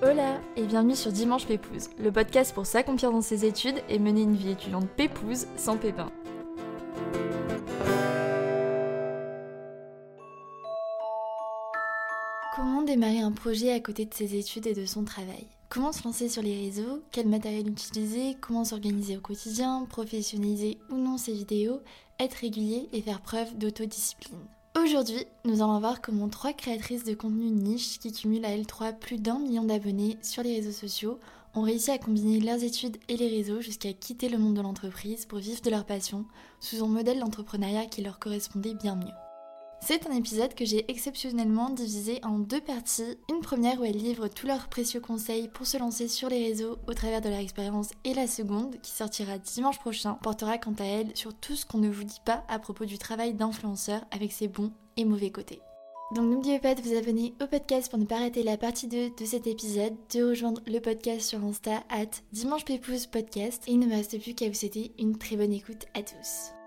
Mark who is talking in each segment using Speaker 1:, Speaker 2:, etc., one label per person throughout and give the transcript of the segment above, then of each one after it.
Speaker 1: Hola et bienvenue sur Dimanche Pépouze, le podcast pour s'accomplir dans ses études et mener une vie étudiante pépouze sans pépin. Comment démarrer un projet à côté de ses études et de son travail? Comment se lancer sur les réseaux Quel matériel utiliser Comment s'organiser au quotidien Professionnaliser ou non ses vidéos Être régulier et faire preuve d'autodiscipline Aujourd'hui, nous allons voir comment trois créatrices de contenu niche qui cumulent à L3 plus d'un million d'abonnés sur les réseaux sociaux ont réussi à combiner leurs études et les réseaux jusqu'à quitter le monde de l'entreprise pour vivre de leur passion sous un modèle d'entrepreneuriat qui leur correspondait bien mieux. C'est un épisode que j'ai exceptionnellement divisé en deux parties. Une première où elles livrent tous leurs précieux conseils pour se lancer sur les réseaux au travers de leur expérience et la seconde, qui sortira dimanche prochain, portera quant à elle sur tout ce qu'on ne vous dit pas à propos du travail d'influenceur avec ses bons et mauvais côtés. Donc n'oubliez pas de vous abonner au podcast pour ne pas rater la partie 2 de cet épisode, de rejoindre le podcast sur Insta at Dimanche Podcast et il ne me reste plus qu'à vous souhaiter une très bonne écoute à tous.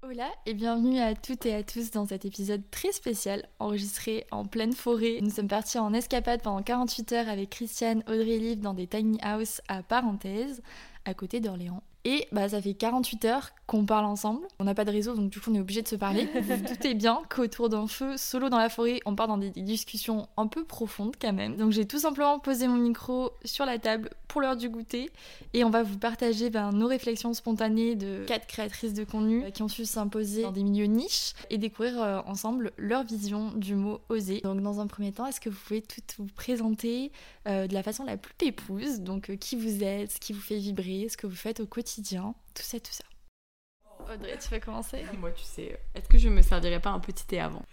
Speaker 1: Hola et bienvenue à toutes et à tous dans cet épisode très spécial enregistré en pleine forêt. Nous sommes partis en escapade pendant 48 heures avec Christiane, Audrey et Liv dans des tiny house à Parenthèse, à côté d'Orléans. Et bah, ça fait 48 heures qu'on parle ensemble. On n'a pas de réseau, donc du coup, on est obligé de se parler. Vous vous doutez bien qu'autour d'un feu, solo dans la forêt, on part dans des discussions un peu profondes quand même. Donc j'ai tout simplement posé mon micro sur la table pour l'heure du goûter et on va vous partager ben, nos réflexions spontanées de quatre créatrices de contenu qui ont su s'imposer dans des milieux niches et découvrir euh, ensemble leur vision du mot oser. Donc dans un premier temps, est-ce que vous pouvez toutes vous présenter euh, de la façon la plus pépouse? Donc euh, qui vous êtes, ce qui vous fait vibrer, ce que vous faites au quotidien, tout ça, tout ça. Audrey, tu veux commencer?
Speaker 2: Moi, tu sais, est-ce que je me servirais pas un petit thé avant?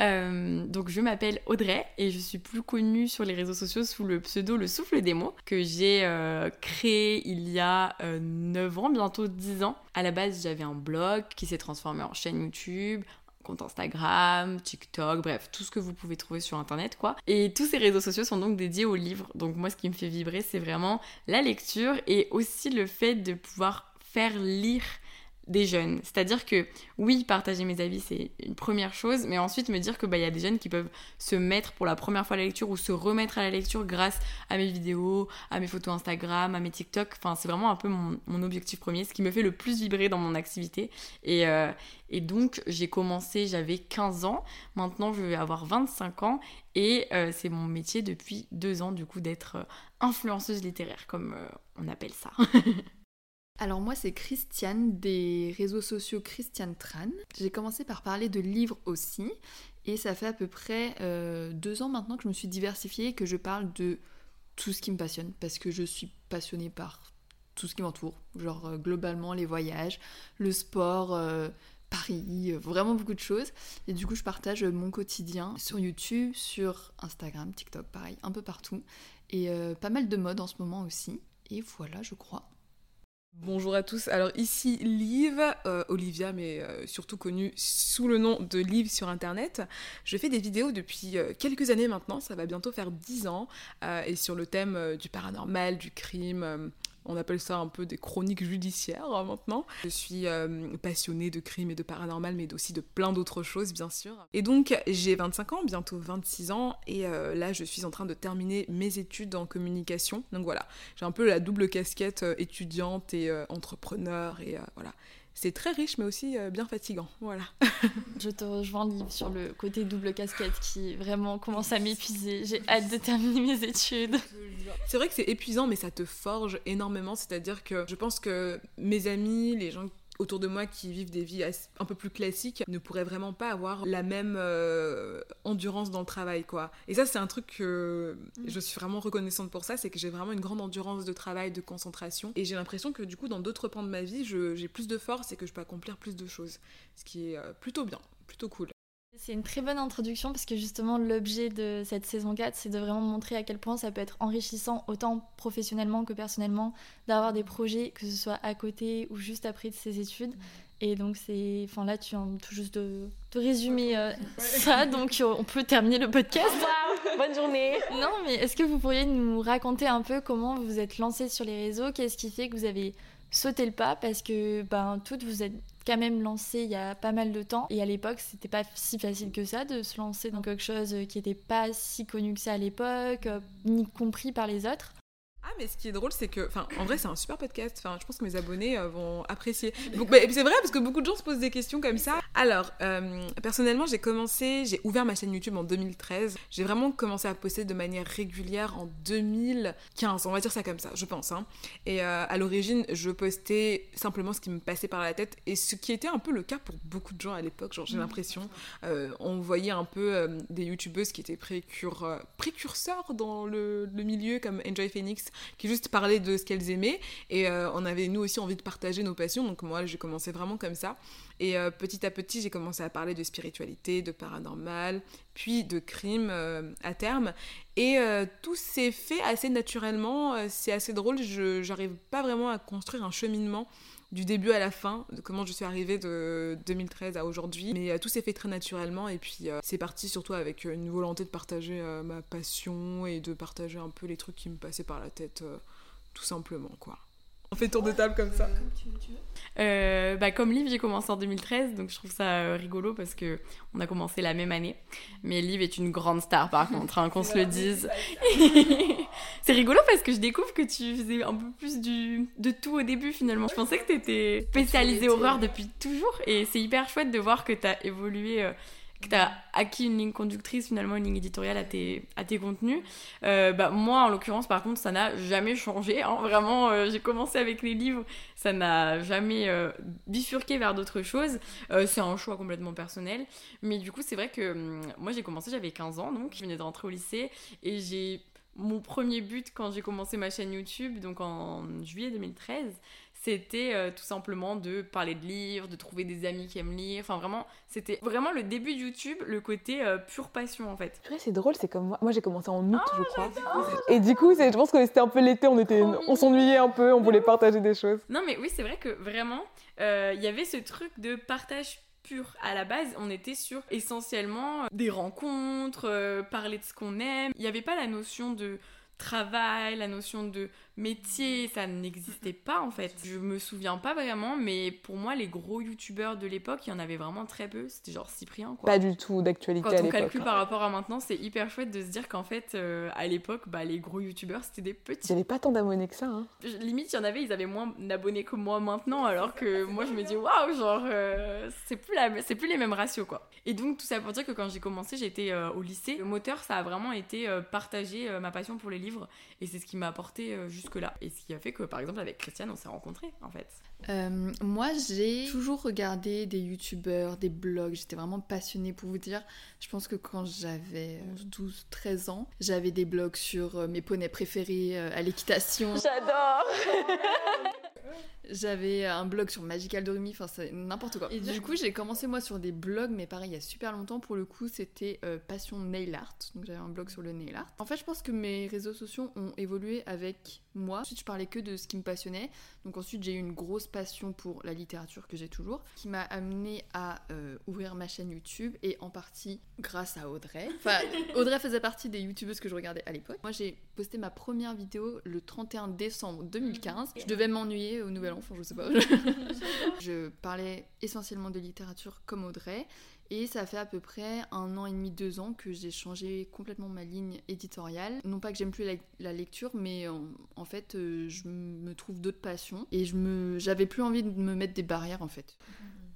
Speaker 2: Euh, donc je m'appelle Audrey et je suis plus connue sur les réseaux sociaux sous le pseudo Le Souffle des mots que j'ai euh, créé il y a 9 euh, ans, bientôt 10 ans. À la base j'avais un blog qui s'est transformé en chaîne YouTube, compte Instagram, TikTok, bref, tout ce que vous pouvez trouver sur internet quoi. Et tous ces réseaux sociaux sont donc dédiés aux livres. Donc moi ce qui me fait vibrer c'est vraiment la lecture et aussi le fait de pouvoir faire lire des jeunes. C'est-à-dire que oui, partager mes avis, c'est une première chose, mais ensuite me dire que bah y a des jeunes qui peuvent se mettre pour la première fois à la lecture ou se remettre à la lecture grâce à mes vidéos, à mes photos Instagram, à mes TikTok. Enfin, c'est vraiment un peu mon, objectif premier, ce qui me fait le plus vibrer dans mon activité. Et, euh, donc j'ai commencé, j'avais 15 ans, maintenant je vais avoir 25 ans et euh, c'est mon métier depuis deux ans du coup d'être euh, influenceuse littéraire comme on appelle ça.
Speaker 3: Alors moi c'est Christiane des réseaux sociaux Christiane Tran. J'ai commencé par parler de livres aussi et ça fait à peu près euh, deux ans maintenant que je me suis diversifiée et que je parle de tout ce qui me passionne parce que je suis passionnée par tout ce qui m'entoure, genre euh, globalement les voyages, le sport, euh, Paris, vraiment beaucoup de choses. Et du coup je partage mon quotidien sur YouTube, sur Instagram, TikTok, pareil, un peu partout. Et pas mal de mode en ce moment aussi. Et voilà je crois.
Speaker 4: Bonjour à tous, alors ici Liv, euh, Olivia mais euh, surtout connue sous le nom de Liv sur internet. Je fais des vidéos depuis euh, quelques années maintenant, ça va bientôt faire 10 ans, et sur le thème du paranormal, du crime, on appelle ça un peu des chroniques judiciaires hein, maintenant. Je suis euh, passionnée de crime et de paranormal, mais aussi de plein d'autres choses, bien sûr. Et donc, j'ai 25 ans, bientôt 26 ans, et euh, là, je suis en train de terminer mes études en communication. Donc voilà, j'ai un peu la double casquette euh, étudiante et entrepreneur, et voilà c'est très riche mais aussi euh, bien fatigant. Voilà.
Speaker 1: je te rejoins livre sur le côté double casquette qui vraiment commence à m'épuiser. J'ai hâte de terminer mes études.
Speaker 4: C'est vrai que c'est épuisant mais ça te forge énormément, c'est-à-dire que je pense que mes amis, les gens autour de moi qui vivent des vies un peu plus classiques ne pourraient vraiment pas avoir la même euh, endurance dans le travail quoi. Et ça c'est un truc que mm. je suis vraiment reconnaissante pour ça, c'est que j'ai vraiment une grande endurance de travail, de concentration et j'ai l'impression que du coup dans d'autres pans de ma vie j'ai plus de force et que je peux accomplir plus de choses, ce qui est euh, plutôt bien, plutôt cool.
Speaker 1: C'est une très bonne introduction parce que justement l'objet de cette saison 4 c'est de vraiment montrer à quel point ça peut être enrichissant autant professionnellement que personnellement d'avoir des projets que ce soit à côté ou juste après de ses études. Et donc, c'est. Enfin, là, tu viens tout juste de, de résumer euh, ça, donc euh, on peut terminer le podcast.
Speaker 2: Bonne journée.
Speaker 1: Non, mais est-ce que vous pourriez nous raconter un peu comment vous vous êtes lancé sur les réseaux? Qu'est-ce qui fait que vous avez sauté le pas Parce que, ben, toutes vous êtes quand même lancées il y a pas mal de temps. Et à l'époque, c'était pas si facile que ça de se lancer dans quelque chose qui n'était pas si connu que ça à l'époque, euh, ni compris par les autres.
Speaker 4: Ah, mais ce qui est drôle, c'est que, enfin, en vrai, c'est un super podcast. Enfin, je pense que mes abonnés euh, vont apprécier. Donc, bah, c'est vrai parce que beaucoup de gens se posent des questions comme ça. Alors, euh, personnellement, j'ai commencé, j'ai ouvert ma chaîne YouTube en 2013. J'ai vraiment commencé à poster de manière régulière en 2015. On va dire ça comme ça, je pense. Hein. Et euh, à l'origine, je postais simplement ce qui me passait par la tête et ce qui était un peu le cas pour beaucoup de gens à l'époque. Genre, j'ai l'impression, on voyait un peu des YouTubeuses qui étaient précur précurseurs dans le, le milieu comme Enjoy Phoenix qui juste parlaient de ce qu'elles aimaient. Et euh, on avait nous aussi envie de partager nos passions. Donc moi, j'ai commencé vraiment comme ça. Et euh, petit à petit, j'ai commencé à parler de spiritualité, de paranormal, puis de crime euh, à terme. Et tout s'est fait assez naturellement. C'est assez drôle. Je n'arrive pas vraiment à construire un cheminement du début à la fin, de comment je suis arrivée de 2013 à aujourd'hui. Mais tout s'est fait très naturellement et puis c'est parti surtout avec une volonté de partager ma passion et de partager un peu les trucs qui me passaient par la tête, tout simplement quoi. On fait tour de table comme ça.
Speaker 2: Euh, bah, comme Liv, j'ai commencé en 2013, donc je trouve ça euh, rigolo parce que on a commencé la même année. Mais Liv est une grande star par contre, hein, qu'on se le dise. c'est rigolo parce que je découvre que tu faisais un peu plus du, de tout au début finalement. Je pensais que tu étais spécialisée horreur depuis toujours et c'est hyper chouette de voir que tu as évolué. Que tu as acquis une ligne conductrice, finalement une ligne éditoriale à tes, à tes contenus. Euh, bah, moi, en l'occurrence, par contre, ça n'a jamais changé. Hein. Vraiment, euh, j'ai commencé avec les livres, ça n'a jamais euh, bifurqué vers d'autres choses. c'est un choix complètement personnel. Mais du coup, c'est vrai que hum, moi, j'ai commencé, j'avais 15 ans, donc je venais de rentrer au lycée et j'ai mon premier but quand j'ai commencé ma chaîne YouTube, donc en juillet 2013, c'était euh, tout simplement de parler de livres, de trouver des amis qui aiment lire. Enfin, vraiment, c'était vraiment le début de YouTube, le côté euh, pure passion en fait.
Speaker 4: C'est drôle, c'est comme moi. Moi, j'ai commencé en août, je crois. Et du coup, je pense que c'était un peu l'été, on, était, on s'ennuyait un peu, on voulait partager des choses.
Speaker 2: Non, mais oui, c'est vrai que vraiment, euh, il y avait ce truc de partage pur. À la base, on était sur essentiellement des rencontres, parler de ce qu'on aime. Il n'y avait pas la notion de travail, la notion de métier, ça n'existait pas en fait. Je me souviens pas vraiment, mais pour moi, les gros youtubeurs de l'époque, il y en avait vraiment très peu. C'était genre Cyprien quoi.
Speaker 4: Pas du tout d'actualité à l'époque.
Speaker 2: Quand on calcule par rapport à maintenant, c'est hyper chouette de se dire qu'en fait, euh, à l'époque, bah, les gros youtubeurs, c'était des petits.
Speaker 4: Il pas tant d'abonnés que ça. Hein.
Speaker 2: Limite, il y en avait, ils avaient moins d'abonnés que moi maintenant, alors que moi, je me dis, waouh, genre, euh, c'est plus, la... plus les mêmes ratios quoi. Et donc, tout ça pour dire que quand j'ai commencé, j'étais euh, au lycée. Le moteur, ça a vraiment été partager ma passion pour les livres, et c'est ce qui m'a apporté Et ce qui a fait que, par exemple, avec Christiane, on s'est rencontrés, en fait.
Speaker 3: Euh, moi, j'ai toujours regardé des youtubeurs, des blogs. J'étais vraiment passionnée pour vous dire. Je pense que quand j'avais 12, 13 ans, j'avais des blogs sur euh, mes poneys préférés euh, à l'équitation.
Speaker 2: J'adore
Speaker 3: J'avais un blog sur Magical Dorumi, enfin c'est n'importe quoi. Et du coup, j'ai commencé moi sur des blogs, mais pareil, il y a super longtemps. Pour le coup, c'était euh, Passion Nail Art. Donc j'avais un blog sur le nail art. En fait, je pense que mes réseaux sociaux ont évolué avec moi. Ensuite, je parlais que de ce qui me passionnait. Donc ensuite, j'ai eu une grosse passion pour la littérature que j'ai toujours, qui m'a amené à euh, ouvrir ma chaîne YouTube et en partie grâce à Audrey. Enfin, Audrey faisait partie des youtubeuses que je regardais à l'époque. Moi, j'ai posté ma première vidéo le 31 décembre 2015. Je devais m'ennuyer au Nouvel An, enfin, je sais pas. je parlais essentiellement de littérature comme Audrey. Et ça fait à peu près un an et demi, deux ans que j'ai changé complètement ma ligne éditoriale. Non pas que j'aime plus la, lecture, mais en, fait, euh, je me trouve d'autres passions et j'avais plus envie de me mettre des barrières en fait.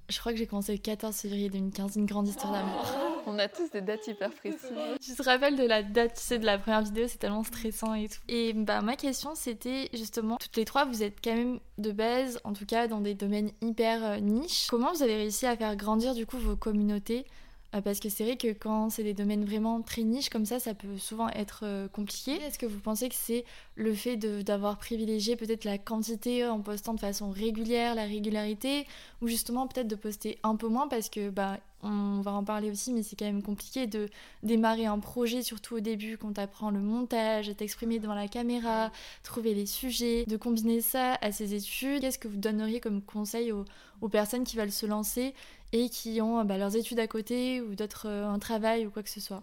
Speaker 1: Je crois que j'ai commencé le 14 février 2015, une grande histoire d'amour.
Speaker 3: On a tous des dates hyper précises.
Speaker 1: Tu te rappelles de la date, tu sais, de la première vidéo, c'est tellement stressant et tout. Et bah ma question c'était justement, toutes les trois, vous êtes quand même de base, en tout cas dans des domaines hyper euh, niches. Comment vous avez réussi à faire grandir du coup vos communautés parce que c'est vrai que quand c'est des domaines vraiment très niches comme ça, ça peut souvent être euh, compliqué. Est-ce que vous pensez que c'est le fait d'avoir privilégié peut-être la quantité en postant de façon régulière, la régularité, ou justement peut-être de poster un peu moins parce que bah on va en parler aussi, mais c'est quand même compliqué de démarrer un projet, surtout au début, quand tu apprends le montage, t'exprimer devant la caméra, trouver les sujets, de combiner ça à ses études. Qu'est-ce que vous donneriez comme conseil aux personnes qui veulent se lancer et qui ont bah, leurs études à côté ou d'autres euh, un travail ou quoi que ce soit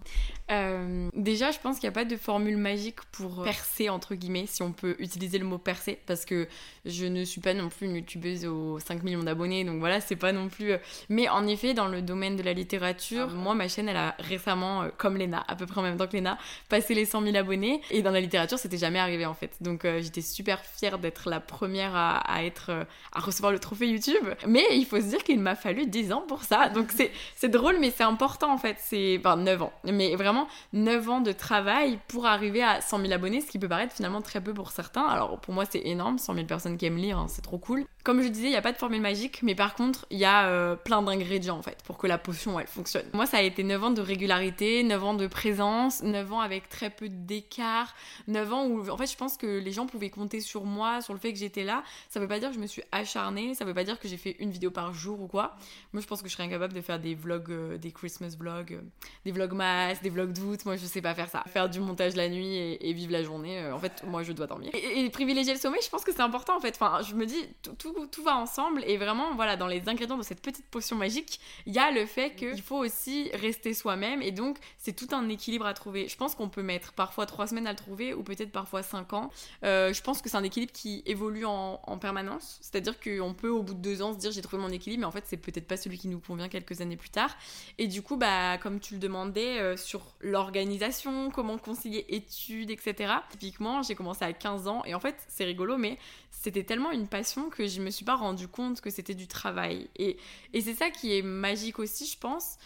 Speaker 2: euh, Déjà, je pense qu'il n'y a pas de formule magique pour percer entre guillemets, si on peut utiliser le mot percer, parce que je ne suis pas non plus une youtubeuse aux 5 millions d'abonnés, donc voilà, c'est pas non plus. Euh, mais en effet, dans le domaine de la littérature, moi, ma chaîne, elle a récemment, comme Lena, à peu près en même temps que Lena, passé les 100 000 abonnés, et dans la littérature, c'était jamais arrivé en fait. Donc j'étais super fière d'être la première à, à être à recevoir le trophée YouTube, mais il faut se dire qu'il m'a fallu 10 ans pour ça. Donc c'est drôle, mais c'est important en fait. C'est enfin, 9 ans. Mais vraiment 9 ans de travail pour arriver à 100 000 abonnés, ce qui peut paraître finalement très peu pour certains. Alors pour moi, c'est énorme. 100 000 personnes qui aiment lire, hein, c'est trop cool. Comme je disais, il n'y a pas de formule magique, mais par contre, il y a euh, plein d'ingrédients en fait pour que la potion elle fonctionne. Moi, ça a été 9 ans de régularité, 9 ans de présence, 9 ans avec très peu d'écart, 9 ans où en fait, je pense que les gens pouvaient compter sur moi, sur le fait que j'étais là. Ça veut pas dire que je me suis acharnée, ça veut pas dire que j'ai fait une vidéo par jour ou quoi. Moi, je pense que je serais incapable de faire des vlogs, euh, des Christmas vlogs, euh, des vlogs mass, des vlogs d'août. Moi, je sais pas faire ça. Faire du montage la nuit et, vivre la journée, en fait, moi, je dois dormir. Et, privilégier le sommeil, je pense que c'est important en fait. Enfin, je me dis, tout va ensemble et vraiment, voilà, dans les ingrédients de cette petite potion magique, il y a le fait qu'il faut aussi rester soi-même. Et donc, c'est tout un équilibre à trouver. Je pense qu'on peut mettre parfois trois semaines à le trouver ou peut-être parfois cinq ans. Euh, je pense que c'est un équilibre qui évolue en, permanence. C'est-à-dire qu'on peut, au bout de deux ans, se dire j'ai trouvé mon équilibre, mais en fait, c'est peut-être pas celui qui nous convient quelques années plus tard. Et du coup, bah, comme tu le demandais, euh, sur l'organisation, comment concilier études, etc. Typiquement, j'ai commencé à 15 ans et en fait, c'est rigolo, mais c'était tellement une passion que je me suis pas rendu compte que c'était du travail. Et, et c'est ça qui est magique aussi, je pense.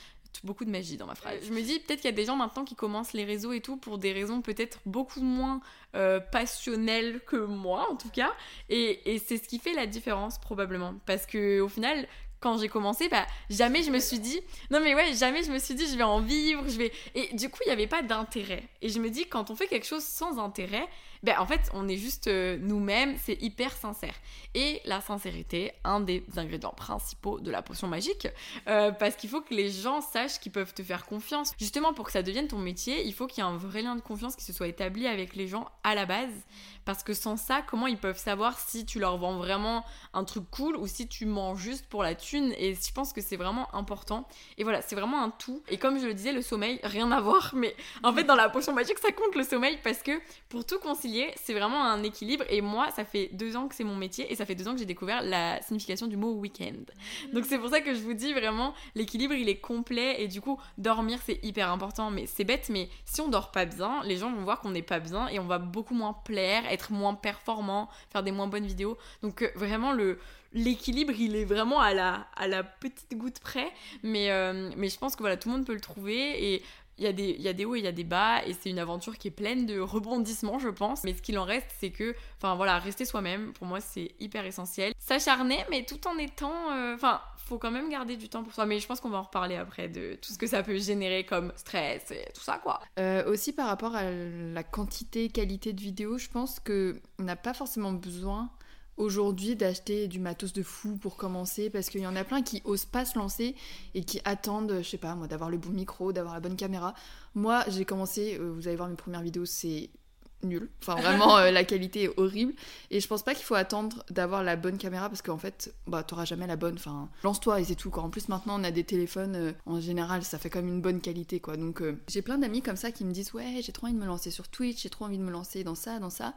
Speaker 2: Beaucoup de magie dans ma phrase. Je me dis peut-être qu'il y a des gens maintenant qui commencent les réseaux et tout pour des raisons peut-être beaucoup moins euh, passionnelles que moi en tout cas. Et, et c'est ce qui fait la différence probablement. Parce que au final, quand j'ai commencé, bah, jamais je me suis dit, non mais ouais, jamais je me suis dit, je vais en vivre, je vais. Et du coup, il n'y avait pas d'intérêt. Et je me dis, quand on fait quelque chose sans intérêt, ben en fait, on est juste euh, nous-mêmes, c'est hyper sincère. Et la sincérité, un des ingrédients principaux de la potion magique, euh, parce qu'il faut que les gens sachent qu'ils peuvent te faire confiance. Justement, pour que ça devienne ton métier, il faut qu'il y ait un vrai lien de confiance qui se soit établi avec les gens à la base. Parce que sans ça, comment ils peuvent savoir si tu leur vends vraiment un truc cool ou si tu mens juste pour la thune? Et je pense que c'est vraiment important. Et voilà, c'est vraiment un tout. Et comme je le disais, le sommeil, rien à voir. Mais en fait, dans la potion magique, ça compte le sommeil parce que pour tout concilier, c'est vraiment un équilibre. Et moi, ça fait deux ans que c'est mon métier et ça fait deux ans que j'ai découvert la signification du mot week-end. Donc c'est pour ça que je vous dis vraiment, l'équilibre, il est complet. Et du coup, dormir, c'est hyper important. Mais c'est bête, mais si on dort pas bien, les gens vont voir qu'on n'est pas bien et on va beaucoup moins plaire, être moins performant, faire des moins bonnes vidéos. Donc euh, vraiment le l'équilibre il est vraiment à la, à la petite goutte près mais, euh, mais je pense que voilà tout le monde peut le trouver et il y, a des, il y a des hauts et il y a des bas et c'est une aventure qui est pleine de rebondissements je pense mais ce qu'il en reste c'est que enfin voilà rester soi-même pour moi c'est hyper essentiel s'acharner mais tout en étant euh, enfin faut quand même garder du temps pour soi. Mais je pense qu'on va en reparler après de tout ce que ça peut générer comme stress et tout ça, quoi.
Speaker 3: Euh, aussi par rapport à la quantité, qualité de vidéos, je pense qu'on n'a pas forcément besoin aujourd'hui d'acheter du matos de fou pour commencer parce qu'il y en a plein qui osent pas se lancer et qui attendent, je sais pas moi, d'avoir le bon micro, d'avoir la bonne caméra. Moi, j'ai commencé, euh, vous allez voir mes premières vidéos, c'est nul. Enfin, vraiment, euh, la qualité est horrible. Et je pense pas qu'il faut attendre d'avoir la bonne caméra parce qu'en fait, bah, t'auras jamais la bonne. Enfin, lance-toi et c'est tout. Quoi. En plus, maintenant, on a des téléphones, euh, en général, ça fait quand même une bonne qualité, quoi. Donc, j'ai plein d'amis comme ça qui me disent Ouais, j'ai trop envie de me lancer sur Twitch, j'ai trop envie de me lancer dans ça, dans ça.